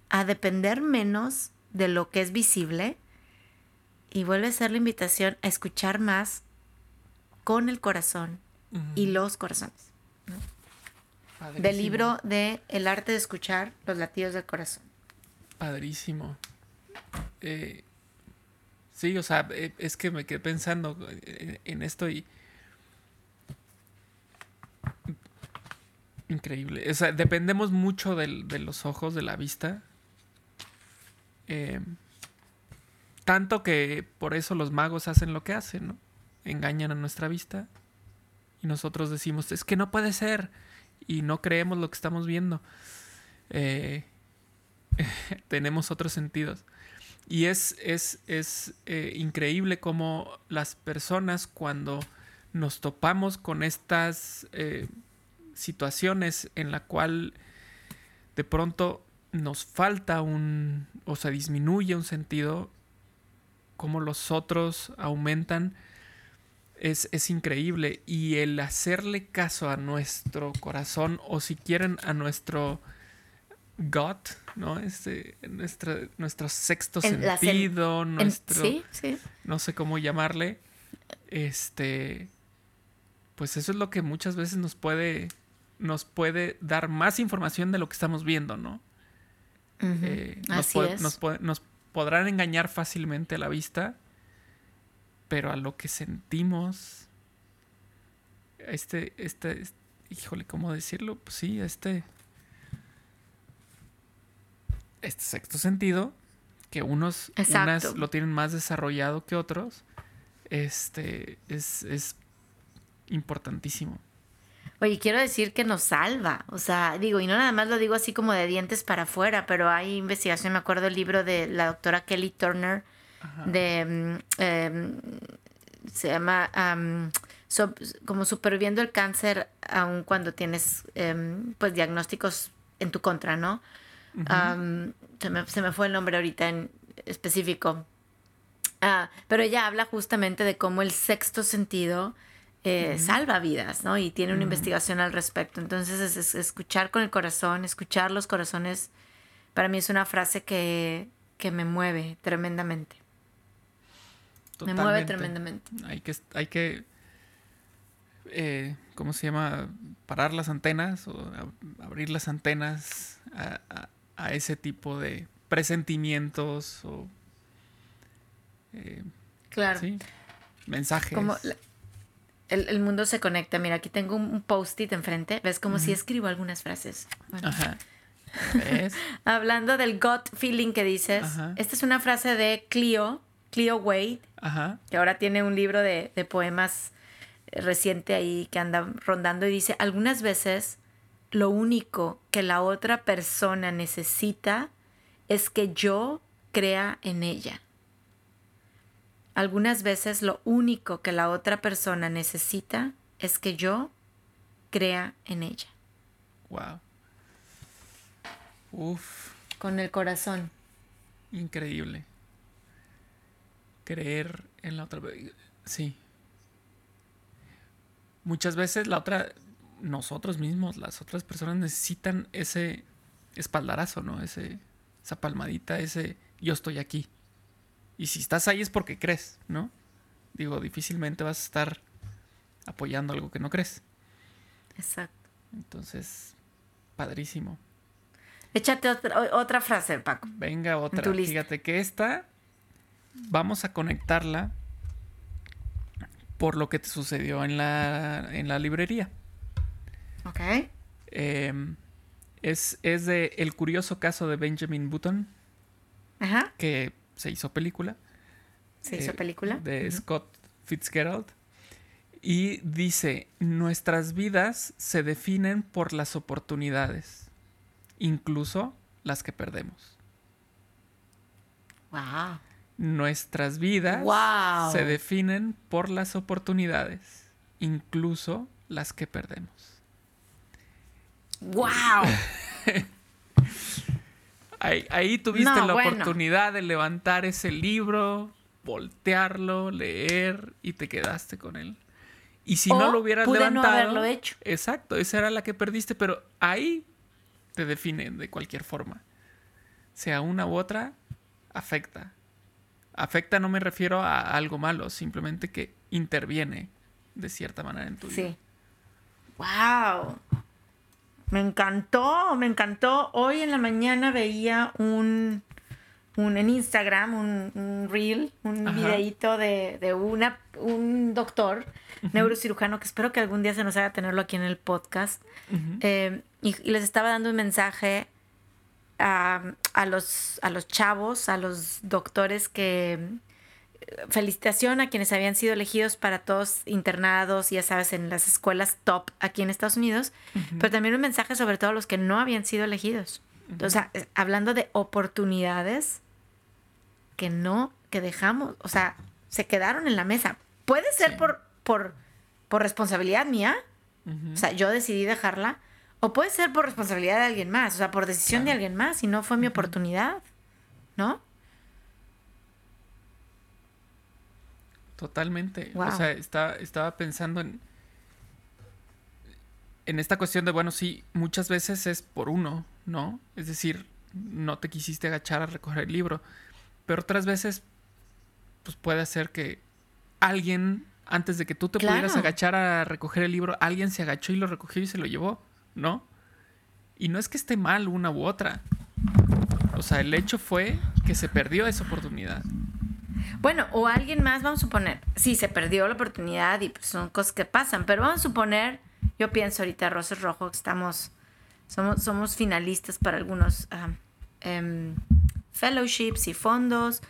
S3: a depender menos de lo que es visible y vuelve a ser la invitación a escuchar más con el corazón y los corazones. Del libro de El arte de escuchar los latidos del corazón.
S1: Padrísimo. Eh, sí, o sea, eh, es que me quedé pensando eh, en esto y... Increíble. O sea, dependemos mucho del, de los ojos, de la vista. tanto que por eso los magos hacen lo que hacen, ¿no? Engañan a nuestra vista. Y nosotros decimos, es que no puede ser. Y no creemos lo que estamos viendo. Eh, tenemos otros sentidos. Y es, es, es eh, increíble cómo las personas cuando nos topamos con estas eh, situaciones en la cual de pronto nos falta un o se disminuye un sentido, como los otros aumentan, es, es, increíble. Y el hacerle caso a nuestro corazón o si quieren a nuestro God, ¿no? Este, nuestro, nuestro sexto sentido, nuestro... sí, sí. No sé cómo llamarle. Este... Pues eso es lo que muchas veces nos puede, nos puede dar más información de lo que estamos viendo, ¿no? Eh, nos, Nos, nos podrán engañar fácilmente a la vista, pero a lo que sentimos, este, este, híjole, ¿cómo decirlo? Pues sí, este este sexto sentido, que unos unas lo tienen más desarrollado que otros, este es, es importantísimo.
S3: Oye, quiero decir que nos salva, o sea, digo, y no nada más lo digo así como de dientes para afuera, pero hay investigación, me acuerdo el libro de la doctora Kelly Turner, de, mm, em, se llama como superviviendo el cáncer aun cuando tienes em, pues diagnósticos en tu contra, ¿no? se, me, se, me, fue el nombre ahorita en específico. Ah, pero ella habla justamente de cómo el sexto sentido eh, salva vidas, ¿no? Y tiene una investigación al respecto. Entonces, es, escuchar con el corazón, escuchar los corazones, para mí es una frase que, que me mueve tremendamente. Me mueve tremendamente.
S1: Hay que, hay que eh, ¿cómo se llama? Parar las antenas o abrir las antenas a, a ese tipo de presentimientos o
S3: eh, claro.
S1: mensajes.
S3: Como el, mundo se conecta. Mira, aquí tengo un post-it enfrente. ¿Ves como si escribo algunas frases? Ajá. Hablando del gut feeling que dices, esta es una frase de Clio, Clio Wade, que ahora tiene un libro de, de poemas reciente ahí que anda rondando y dice, algunas veces lo único que la otra persona necesita es que yo crea en ella. Algunas veces lo único que la otra persona necesita es que yo crea en ella.
S1: Wow. Uf.
S3: Con el corazón.
S1: Increíble. Creer en la otra. Sí. Muchas veces la otra nosotros mismos, las otras personas necesitan ese espaldarazo, ¿no? Ese, esa palmadita, ese yo estoy aquí. Y si estás ahí es porque crees, ¿no? Digo, difícilmente vas a estar apoyando algo que no crees.
S3: Exacto.
S1: Entonces, padrísimo.
S3: Échate otra, otra frase, Paco.
S1: Venga, otra. Fíjate que esta vamos a conectarla por lo que te sucedió en la, en la librería.
S3: Ok.
S1: Em, es, es, de El curioso caso de Benjamin Button.
S3: Ajá.
S1: Que se hizo película.
S3: Se hizo eh, película.
S1: De Scott Fitzgerald. Y dice, nuestras vidas se definen por las oportunidades, incluso las que perdemos.
S3: Wow.
S1: Nuestras vidas se definen por las oportunidades, incluso las que perdemos.
S3: ¡Wow!
S1: ahí, tuviste la oportunidad de levantar ese libro, voltearlo, leer y te quedaste con él. Y si no lo hubieras levantado. No
S3: haberlo hecho.
S1: Exacto, esa era la que perdiste, pero ahí te definen de cualquier forma. Sea una u otra, afecta. Afecta no me refiero a algo malo, simplemente que interviene de cierta manera en tu vida.
S3: Sí. ¡Wow! Me encantó, me encantó. Hoy en la mañana veía un, un en Instagram, un, un reel, un
S1: Ajá.
S3: videíto de, de una, un doctor neurocirujano que espero que algún día se nos haga tenerlo aquí en el podcast. Eh, y, y les estaba dando un mensaje a, a los, a los chavos, a los doctores que felicitación a quienes habían sido elegidos para todos internados, ya sabes, en las escuelas top aquí en Estados Unidos, pero también un mensaje sobre todo a los que no habían sido elegidos. O sea, eh, hablando de oportunidades que no, que dejamos, o sea, se quedaron en la mesa. Puede ser
S1: Sí.
S3: por, por, por responsabilidad mía,
S1: Ujú.
S3: o sea, yo decidí dejarla. O puede ser por responsabilidad de alguien más, o sea, por decisión de alguien más y no fue mi oportunidad, ¿no?
S1: Totalmente.
S3: Wow.
S1: O sea, está- estaba pensando en. En esta cuestión de, bueno, sí, muchas veces es por uno, ¿no? Es decir, no te quisiste agachar a recoger el libro. Pero otras veces, pues puede ser que alguien, antes de que tú te pudieras agachar a recoger el libro, alguien se agachó y lo recogió y se lo llevó, ¿no? Y no es que esté mal una u otra. O sea, el hecho fue que se perdió esa oportunidad.
S3: Bueno, o alguien más, vamos a suponer, sí, se perdió la oportunidad y pues son cosas que pasan, pero vamos a suponer, yo pienso ahorita, Roses Rojo, estamos, somos, somos finalistas para algunos ah, em, fellowships y fondos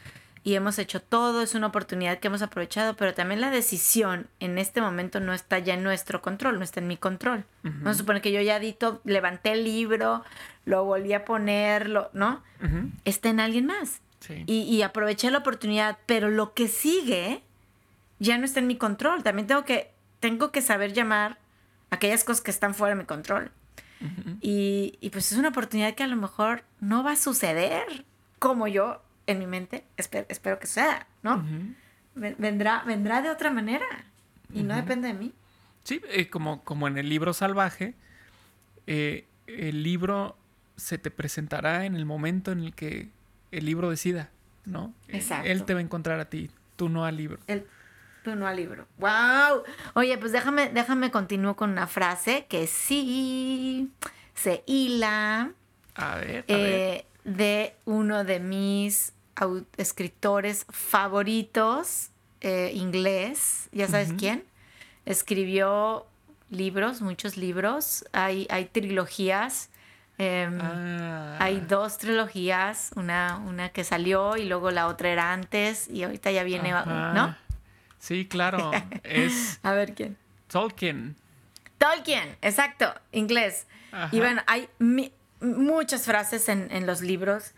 S3: y hemos hecho todo, es una oportunidad que hemos aprovechado, pero también la decisión en este momento no está ya en nuestro control, no está en mi control. Vamos a suponer que yo ya di todo, levanté el libro, lo volví a poner, lo- ¿no?
S1: Ujú.
S3: Está en alguien más
S1: Sí.
S3: y, y aproveché la oportunidad, pero lo que sigue ya no está en mi control. También tengo que, tengo que saber llamar aquellas cosas que están fuera de mi control. Y, y pues es una oportunidad que a lo mejor no va a suceder como yo en mi mente espero, espero que sea, ¿no? Vendrá, vendrá de otra manera y no depende de mí.
S1: Sí, eh, como, como en el libro salvaje, eh, el libro se te presentará en el momento en el que el libro decida, ¿no?
S3: Exacto.
S1: Él te va a encontrar a ti, tú no al libro.
S3: El, tú no al libro. ¡Wow! Oye, pues déjame, déjame continúo con una frase que sí se hila
S1: A ver, a ver.
S3: eh, de uno de mis escritores favoritos eh, inglés. ¿Ya sabes quién? Escribió libros, muchos libros. Hay, hay trilogías. em,
S1: Ah,
S3: Hay dos trilogías, una, una que salió y luego la otra era antes y ahorita ya viene,
S1: ajá.
S3: ¿no?
S1: Sí, claro. es
S3: A ver quién.
S1: Tolkien.
S3: Tolkien, exacto, inglés.
S1: Ajá.
S3: Y bueno, hay mi- muchas frases en, en los libros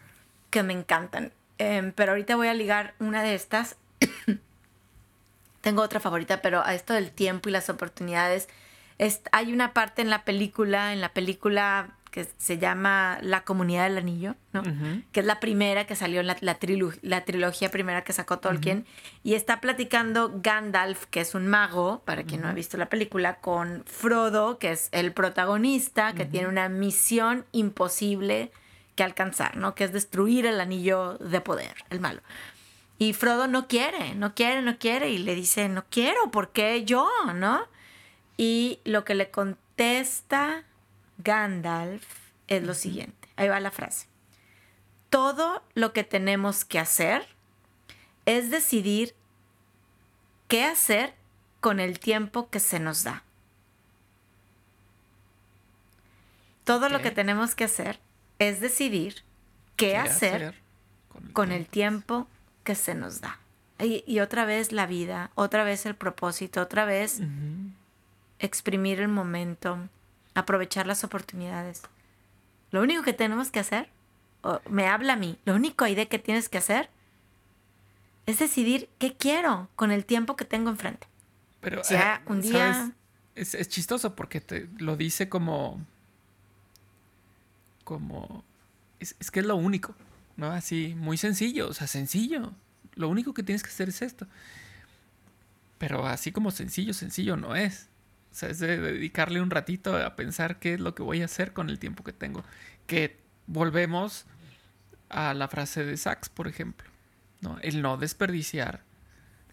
S3: que me encantan. Em, pero ahorita voy a ligar una de estas. Tengo otra favorita, pero a esto del tiempo y las oportunidades. es- hay una parte en la película, en la película que se llama La Comunidad del Anillo, que es la primera que salió en la, la, trilu- la trilogía primera que sacó Tolkien, y está platicando Gandalf, que es un mago, para quien no ha visto la película, con Frodo, que es el protagonista, que tiene una misión imposible que alcanzar, ¿no? Que es destruir el anillo de poder, el malo. Y Frodo no quiere, no quiere, no quiere, y le dice, no quiero, ¿por qué yo? ¿No? Y lo que le contesta Gandalf es lo siguiente. Ahí va la frase. Todo lo que tenemos que hacer es decidir qué hacer con el tiempo que se nos da. Todo lo que tenemos que hacer es decidir qué, hacer, con el tiempo que se nos da. Y, y otra vez la vida, otra vez el propósito, otra vez exprimir el momento, aprovechar las oportunidades. Lo único que tenemos que hacer, o me habla a mí, lo único idea que tienes que hacer es decidir qué quiero con el tiempo que tengo enfrente.
S1: Pero,
S3: Si ya
S1: eh,
S3: un día-
S1: ¿sabes? Es, es chistoso porque te lo dice como. Como. Es, es que es lo único, ¿no? Así, muy sencillo, o sea, sencillo. Lo único que tienes que hacer es esto. Pero así como sencillo, sencillo no es. O sea, es de dedicarle un ratito a pensar qué es lo que voy a hacer con el tiempo que tengo. Que volvemos a la frase de Sachs, por ejemplo. ¿no? El no desperdiciar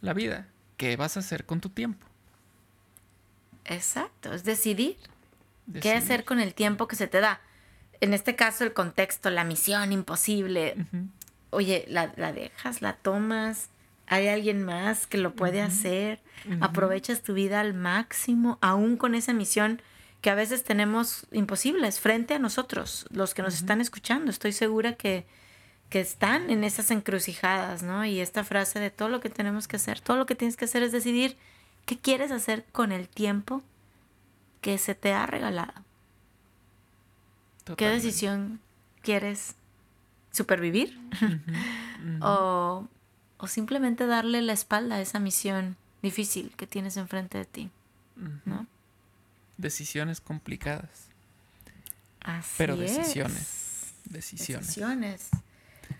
S1: la vida. ¿Qué vas a hacer con tu tiempo?
S3: Exacto, es decidir. ¿Qué hacer con el tiempo que se te da? En este caso, el contexto, la misión imposible. Oye, la, dejas, la tomas, hay alguien más que lo puede hacer, aprovechas tu vida al máximo, aún con esa misión que a veces tenemos imposibles frente a nosotros, los que nos están escuchando. Estoy segura que, que están en esas encrucijadas, ¿no? Y esta frase de todo lo que tenemos que hacer, todo lo que tienes que hacer es decidir qué quieres hacer con el tiempo que se te ha regalado. ¿Qué decisión quieres supervivir? o, o, simplemente darle la espalda a esa misión difícil que tienes enfrente de ti. ¿no?
S1: Decisiones complicadas.
S3: Así
S1: Pero decisiones. Decisiones.
S3: Decisiones.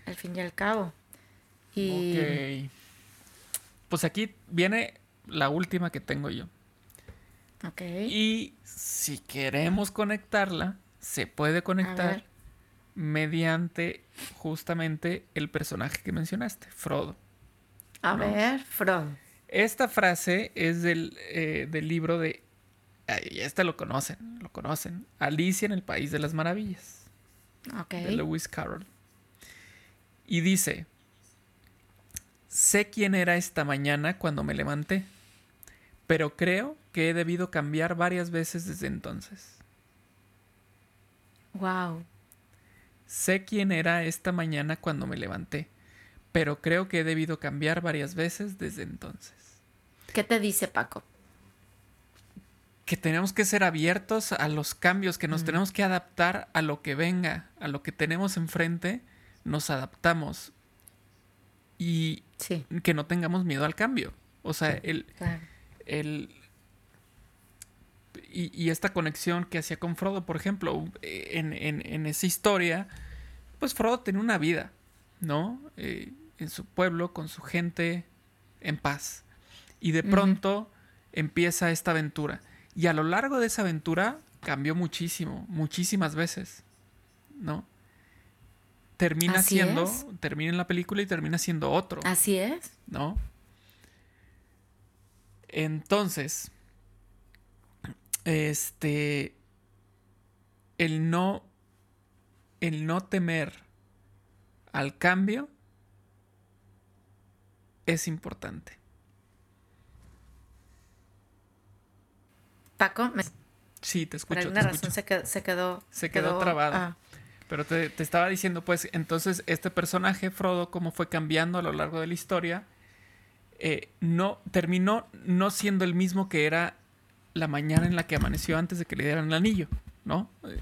S3: Al fin y al cabo. Y...
S1: Ok. Pues aquí viene la última que tengo yo.
S3: Ok.
S1: Y si queremos conectarla, se puede conectar mediante justamente el personaje que mencionaste, Frodo.
S3: A ver, Frodo.
S1: Esta frase es del, eh, del libro de. este lo conocen, lo conocen. Alicia en el País de las Maravillas.
S3: Ok.
S1: De Lewis Carroll. Y dice: Sé quién era esta mañana cuando me levanté pero creo que he debido cambiar varias veces desde entonces.
S3: Wow.
S1: Sé quién era esta mañana cuando me levanté, pero creo que he debido cambiar varias veces desde entonces.
S3: ¿Qué te dice Paco?
S1: Que tenemos que ser abiertos a los cambios, que nos mm. tenemos que adaptar a lo que venga, a lo que tenemos enfrente, nos adaptamos. Y que no tengamos miedo al cambio. O sea, el, el, y, esta conexión que hacía con Frodo, por ejemplo, en, esa historia, pues Frodo tenía una vida, ¿no? Eh, en su pueblo, con su gente, en paz. Y de pronto empieza esta aventura. Y a lo largo de esa aventura cambió muchísimo, muchísimas veces, ¿no? Termina siendo, termina en la película y termina siendo otro.
S3: Así es.
S1: ¿No? Entonces, este, el no, el no temer al cambio es importante.
S3: Paco,
S1: sí, te escucho.
S3: Por alguna razón Se, quedó,
S1: se quedó, trabado. Ah. Pero te, te, estaba diciendo, pues, entonces este personaje, Frodo, cómo fue cambiando a lo largo de la historia eh, no, terminó no siendo el mismo que era la mañana en la que amaneció antes de que le dieran el anillo, ¿no? Eh,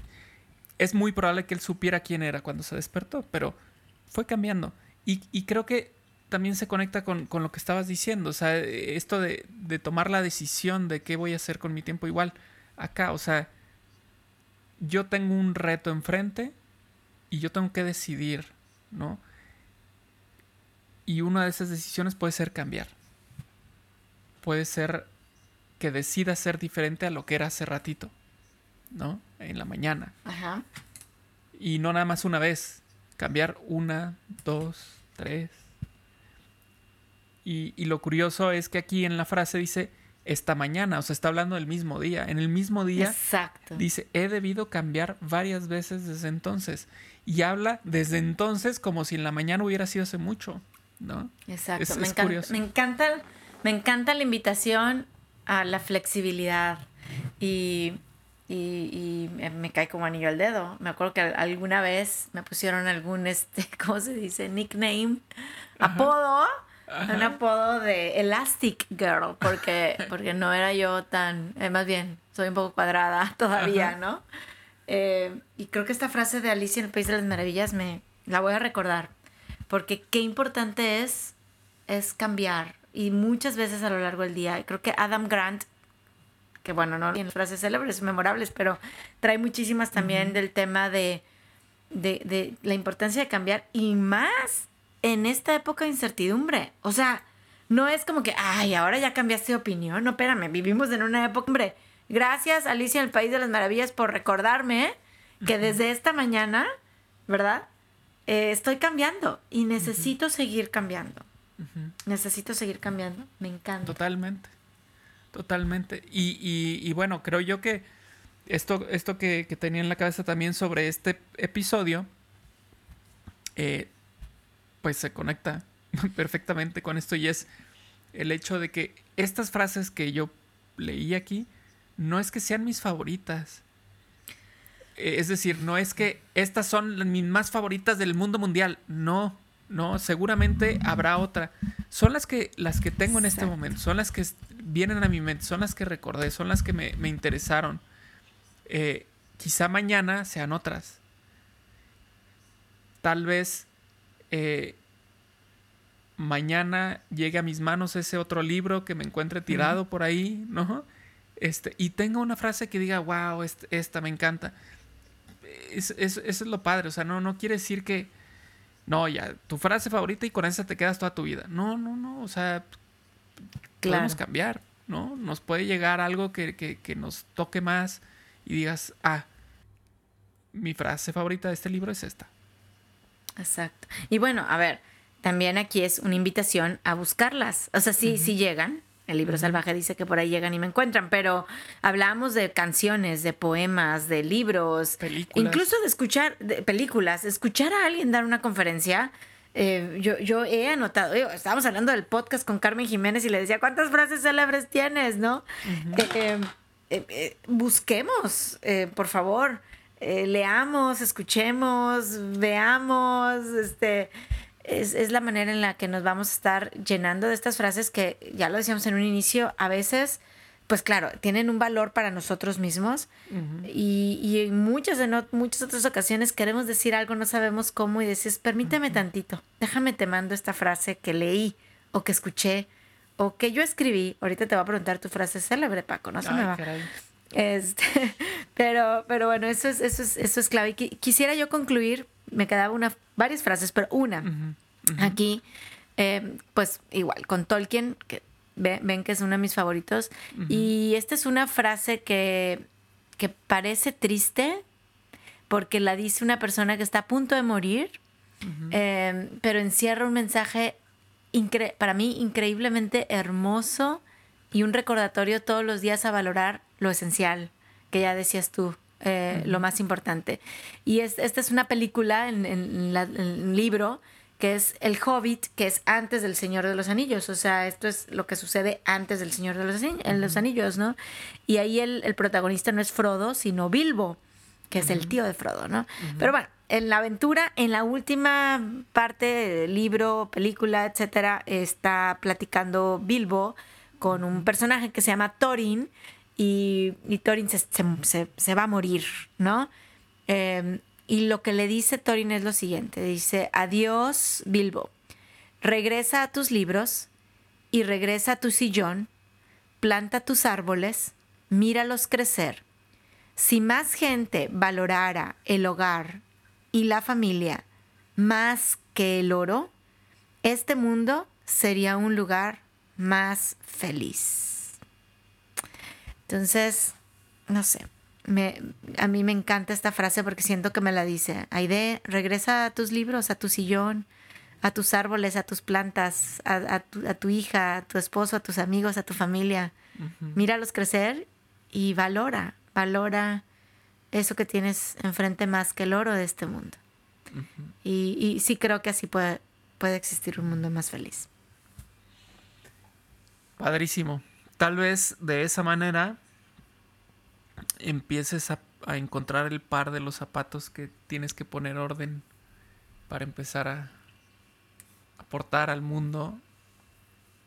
S1: es muy probable que él supiera quién era cuando se despertó, pero fue cambiando. Y, creo que también se conecta con, lo que estabas diciendo, o sea, esto de, de, tomar la decisión de qué voy a hacer con mi tiempo igual acá, o sea, yo tengo un reto enfrente y yo tengo que decidir, ¿no? Y una de esas decisiones puede ser cambiar. Puede ser que decida ser diferente a lo que era hace ratito, ¿no? En la mañana.
S3: Ajá.
S1: Y no nada más una vez. Cambiar una, dos, tres. Y, y, lo curioso es que aquí en la frase dice esta mañana, o sea, está hablando del mismo día. En el mismo día
S3: Exacto.
S1: dice, he debido cambiar varias veces desde entonces. Y habla desde entonces como si en la mañana hubiera sido hace mucho. ¿no?
S3: Exacto, me, encanta, me, encanta, me encanta la invitación a la flexibilidad y, y, me cae como anillo al dedo. Me acuerdo que alguna vez me pusieron algún, este, ¿cómo se dice? Nickname, apodo. Un apodo de Elastic Girl, porque, porque no era yo tan, eh, más bien, soy un poco cuadrada todavía, ¿no? Eh, y creo que esta frase de Alicia en el País de las Maravillas me la voy a recordar porque qué importante es, es cambiar. Y muchas veces a lo largo del día, creo que Adam Grant, que bueno, no tiene frases célebres, memorables, pero trae muchísimas también del tema de, de, de la importancia de cambiar y más en esta época de incertidumbre. O sea, no es como que, ay, ahora ya cambiaste de opinión. No, espérame, vivimos en una época, hombre. Gracias, Alicia en el País de las Maravillas, por recordarme que desde esta mañana, ¿verdad? Eh, estoy cambiando y necesito seguir cambiando. Necesito seguir cambiando. Me encanta.
S1: Totalmente. totalmente. Y, y, bueno, creo yo que esto, esto que, tenía en la cabeza también sobre este episodio, eh, pues se conecta perfectamente con esto y es el hecho de que estas frases que yo leí aquí no es que sean mis favoritas. Eh, es decir, no es que estas son mis más favoritas del mundo mundial. No, no, seguramente habrá otra. Son las que, las que tengo en este momento, son las que vienen a mi mente, son las que recordé, son las que me, interesaron. Eh, quizá mañana sean otras. Tal vez eh, mañana llegue a mis manos ese otro libro que me encuentre tirado por ahí, ¿no? Este, y tenga una frase que diga, wow, esta, me encanta. eso es lo padre, o sea, no, no quiere decir que, no, ya, tu frase favorita y con esa te quedas toda tu vida. No, no, no, o sea, podemos cambiar, ¿no? Nos puede llegar algo que, que nos toque más y digas, ah, mi frase favorita de este libro es esta.
S3: Exacto. Y bueno, a ver, también aquí es una invitación a buscarlas. O sea, sí, sí llegan. El libro salvaje dice que por ahí llegan y me encuentran, pero hablamos de canciones, de poemas, de libros, incluso de escuchar de películas, escuchar a alguien dar una conferencia. Eh, yo, yo he anotado, estábamos hablando del podcast con Carmen Jiménez y le decía, ¿cuántas frases célebres tienes? ¿No? Eh, eh, busquemos, por favor, leamos, escuchemos, veamos, este, es, la manera en la que nos vamos a estar llenando de estas frases que, ya lo decíamos en un inicio, a veces, pues claro, tienen un valor para nosotros mismos y, en muchas, en muchas otras ocasiones queremos decir algo, no sabemos cómo y decís, permíteme tantito, déjame te mando esta frase que leí o que escuché o que yo escribí. Ahorita te voy a preguntar tu frase célebre, Paco, no se me va. Este, pero, pero bueno, eso es, eso es, eso es clave. Y quisiera yo concluir me quedaba una, varias frases, pero una. Aquí, eh, pues igual, con Tolkien, que ven, que es uno de mis favoritos. Y esta es una frase que, que parece triste porque la dice una persona que está a punto de morir, eh, pero encierra un mensaje para mí increíblemente hermoso y un recordatorio todos los días a valorar lo esencial, que ya decías tú, eh, lo más importante. Y esta es una película en, el libro que es El Hobbit, que es antes del Señor de los Anillos. O sea, esto es lo que sucede antes del Señor de los, los Anillos, ¿no? Y ahí el, protagonista no es Frodo, sino Bilbo, que es el tío de Frodo, ¿no? Pero bueno, en la aventura, en la última parte del libro, película, etcétera, está platicando Bilbo con un personaje que se llama Thorin, y, Thorin se, va a morir, ¿no? Em, y lo que le dice Thorin es lo siguiente, dice, adiós Bilbo, regresa a tus libros y regresa a tu sillón, planta tus árboles, míralos crecer. Si más gente valorara el hogar y la familia más que el oro, este mundo sería un lugar más feliz. Entonces, no sé, me, a mí me encanta esta frase porque siento que me la dice. Aide, regresa a tus libros, a tu sillón, a tus árboles, a tus plantas, a, tu, hija, a tu esposo, a tus amigos, a tu familia. Míralos crecer y valora, valora eso que tienes enfrente más que el oro de este mundo. y, y, sí creo que así puede, puede existir un mundo más feliz.
S1: Padrísimo tal vez de esa manera empieces a, encontrar el par de los zapatos que tienes que poner orden para empezar a aportar al mundo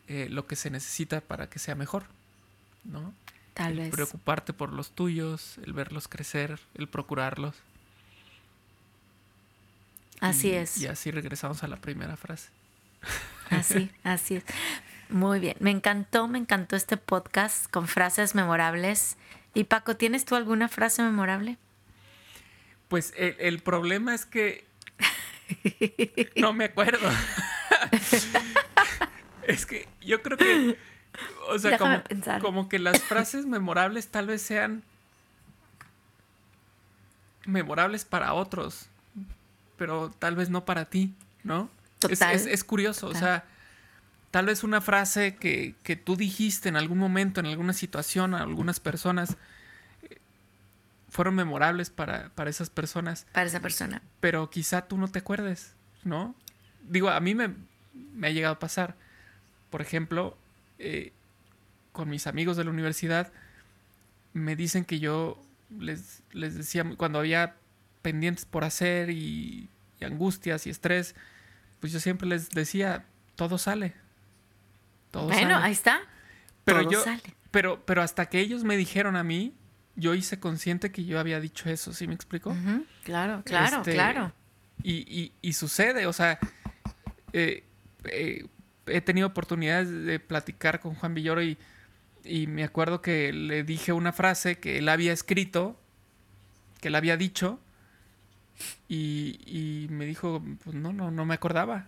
S1: eh, lo que se necesita para que sea mejor, ¿no?
S3: Tal vez.
S1: Preocuparte por los tuyos, el verlos crecer, el procurarlos.
S3: Así es.
S1: Y así regresamos a la primera frase.
S3: Así, así es. Muy bien, me encantó, me encantó este podcast con frases memorables. Y Paco, ¿tienes tú alguna frase memorable?
S1: Pues el, problema es que no me acuerdo. es que yo creo que, o sea, como, como que las frases memorables tal vez sean memorables para otros, pero tal vez no para ti, ¿no? Total. Es, curioso, o sea tal vez una frase que, que, tú dijiste en algún momento, en alguna situación, a algunas personas, eh, fueron memorables para, para, esas personas.
S3: Para esa persona.
S1: Pero quizá tú no te acuerdes, ¿no? Digo, a mí me, me ha llegado a pasar. Por ejemplo, eh, con mis amigos de la universidad, me dicen que yo les, les decía, cuando había pendientes por hacer y, y angustias y estrés, pues yo siempre les decía, todo sale,
S3: bueno, ahí está.
S1: Pero yo, Pero, pero hasta que ellos me dijeron a mí, yo hice consciente que yo había dicho eso, ¿sí me explico?
S3: Claro, claro, este, claro.
S1: Y, y, sucede, o sea, eh, eh, he tenido oportunidades de platicar con Juan Villoro y, y me acuerdo que le dije una frase que él había escrito, que él había dicho, y, y me dijo, pues no, no, no me acordaba.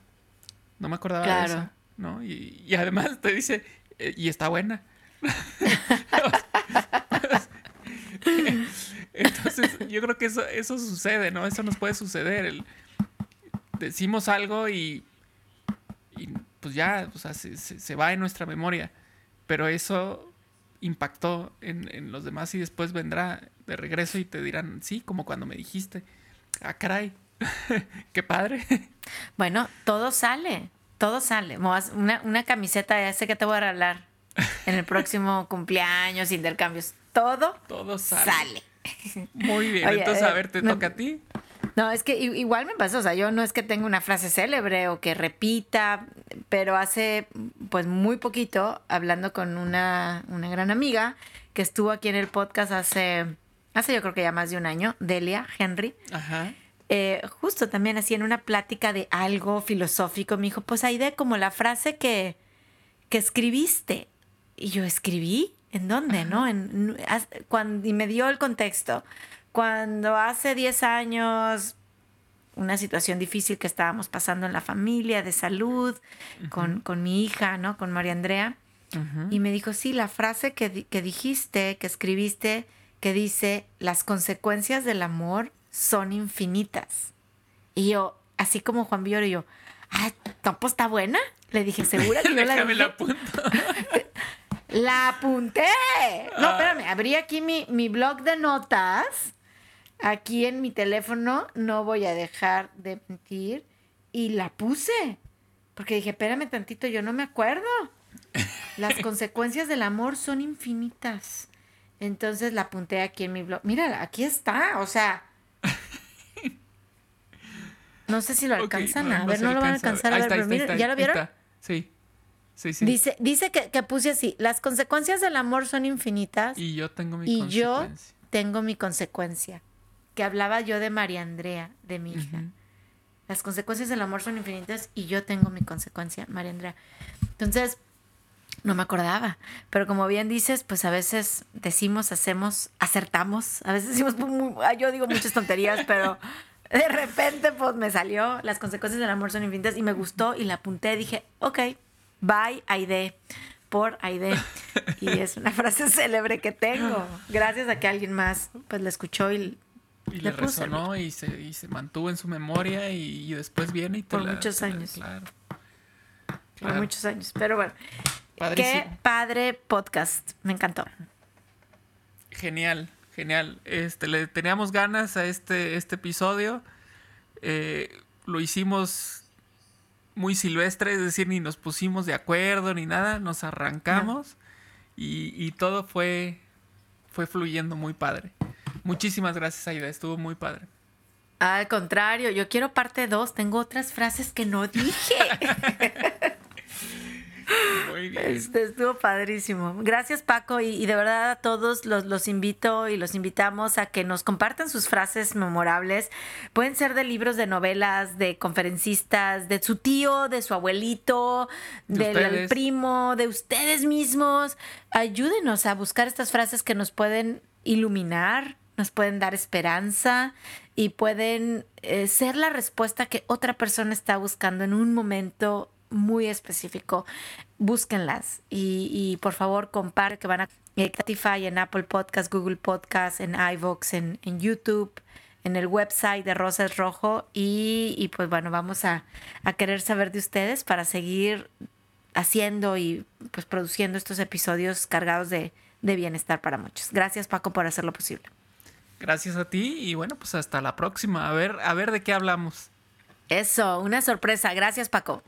S1: No me acordaba de eso. ¿No? Y, además te dice, eh, y está buena. Entonces, yo creo que eso, eso sucede, ¿no? Eso nos puede suceder. decimos algo y, y, pues ya, o sea, se, se, va en nuestra memoria. Pero eso impactó en, en, los demás y después vendrá de regreso y te dirán, sí, como cuando me dijiste, ah, caray, qué padre.
S3: Bueno, todo sale todo sale. Una, una camiseta, ya sé que te voy a regalar en el próximo cumpleaños, intercambios. Todo,
S1: todo sale. Muy bien, entonces a ver, ¿te toca a ti?
S3: No, es que igual me pasó, o sea, yo no es que tenga una frase célebre o que repita, pero hace pues muy poquito, hablando con una, una gran amiga que estuvo aquí en el podcast hace, hace yo creo que ya más de un año, Delia Henry. Ajá. Eh, justo también así en una plática de algo filosófico, me dijo, pues de como la frase que, que escribiste. Y yo escribí, ¿en dónde? ¿No? En, cuando, y me dio el contexto. Cuando hace 10 años, una situación difícil que estábamos pasando en la familia, de salud, con, con, mi hija, ¿no? Con María Andrea. Y me dijo, sí, la frase que, que dijiste, que escribiste, que dice, las consecuencias del amor son infinitas. Y yo, así como Juan Villoro, yo, ah, pues está buena. Le dije, ¿segura que yo la dije? la la apunté. No, ah. espérame, abrí aquí mi, mi blog de notas. Aquí en mi teléfono, no voy a dejar de mentir. Y la puse. Porque dije, espérame tantito, yo no me acuerdo. Las consecuencias del amor son infinitas. Entonces la apunté aquí en mi blog. Mira, aquí está. O sea, no sé si lo alcanzan a ver, no, lo van a alcanzar a ver, pero ¿ya lo vieron?
S1: Sí. Sí, sí.
S3: Dice, dice que, que, puse así, las consecuencias del amor son infinitas.
S1: Y yo tengo mi
S3: y consecuencia. yo tengo mi consecuencia. Que hablaba yo de María Andrea, de mi hija. Las consecuencias del amor son infinitas y yo tengo mi consecuencia, María Andrea. Entonces, no me acordaba. Pero como bien dices, pues a veces decimos, hacemos, acertamos. A veces decimos, yo digo muchas tonterías, pero de repente pues me salió, las consecuencias del amor son infinitas y me gustó y la apunté, dije, ok, bye Aide, por Aide. Y es una frase célebre que tengo, gracias a que alguien más pues la escuchó y...
S1: le, resonó y se, y se mantuvo en su memoria y, después viene y te
S3: Por muchos años. claro. Por muchos años. Pero bueno, qué padre podcast. Me encantó.
S1: Genial. Genial. Este, le teníamos ganas a este, este episodio. Eh, lo hicimos muy silvestre, es decir, ni nos pusimos de acuerdo ni nada, nos arrancamos y, todo fue, fue fluyendo muy padre. Muchísimas gracias, Aida, estuvo muy padre.
S3: Al contrario, yo quiero parte 2, tengo otras frases que no dije. Este, estuvo padrísimo. Gracias, Paco. Y, de verdad a todos los, los, invito y los invitamos a que nos compartan sus frases memorables. Pueden ser de libros, de novelas, de conferencistas, de su tío, de su abuelito, del primo, de ustedes mismos. Ayúdenos a buscar estas frases que nos pueden iluminar, nos pueden dar esperanza y pueden eh, ser la respuesta que otra persona está buscando en un momento muy específico, búsquenlas y, por favor compartan que van a Spotify, en Apple Podcast, Google Podcast, en iVoox, en, en YouTube, en el website de Rosas Rojo y, y pues bueno, vamos a, a, querer saber de ustedes para seguir haciendo y pues produciendo estos episodios cargados de, de bienestar para muchos. Gracias Paco por hacerlo posible.
S1: Gracias a ti y bueno, pues hasta la próxima. A ver, a ver de qué hablamos.
S3: Eso, una sorpresa. Gracias Paco.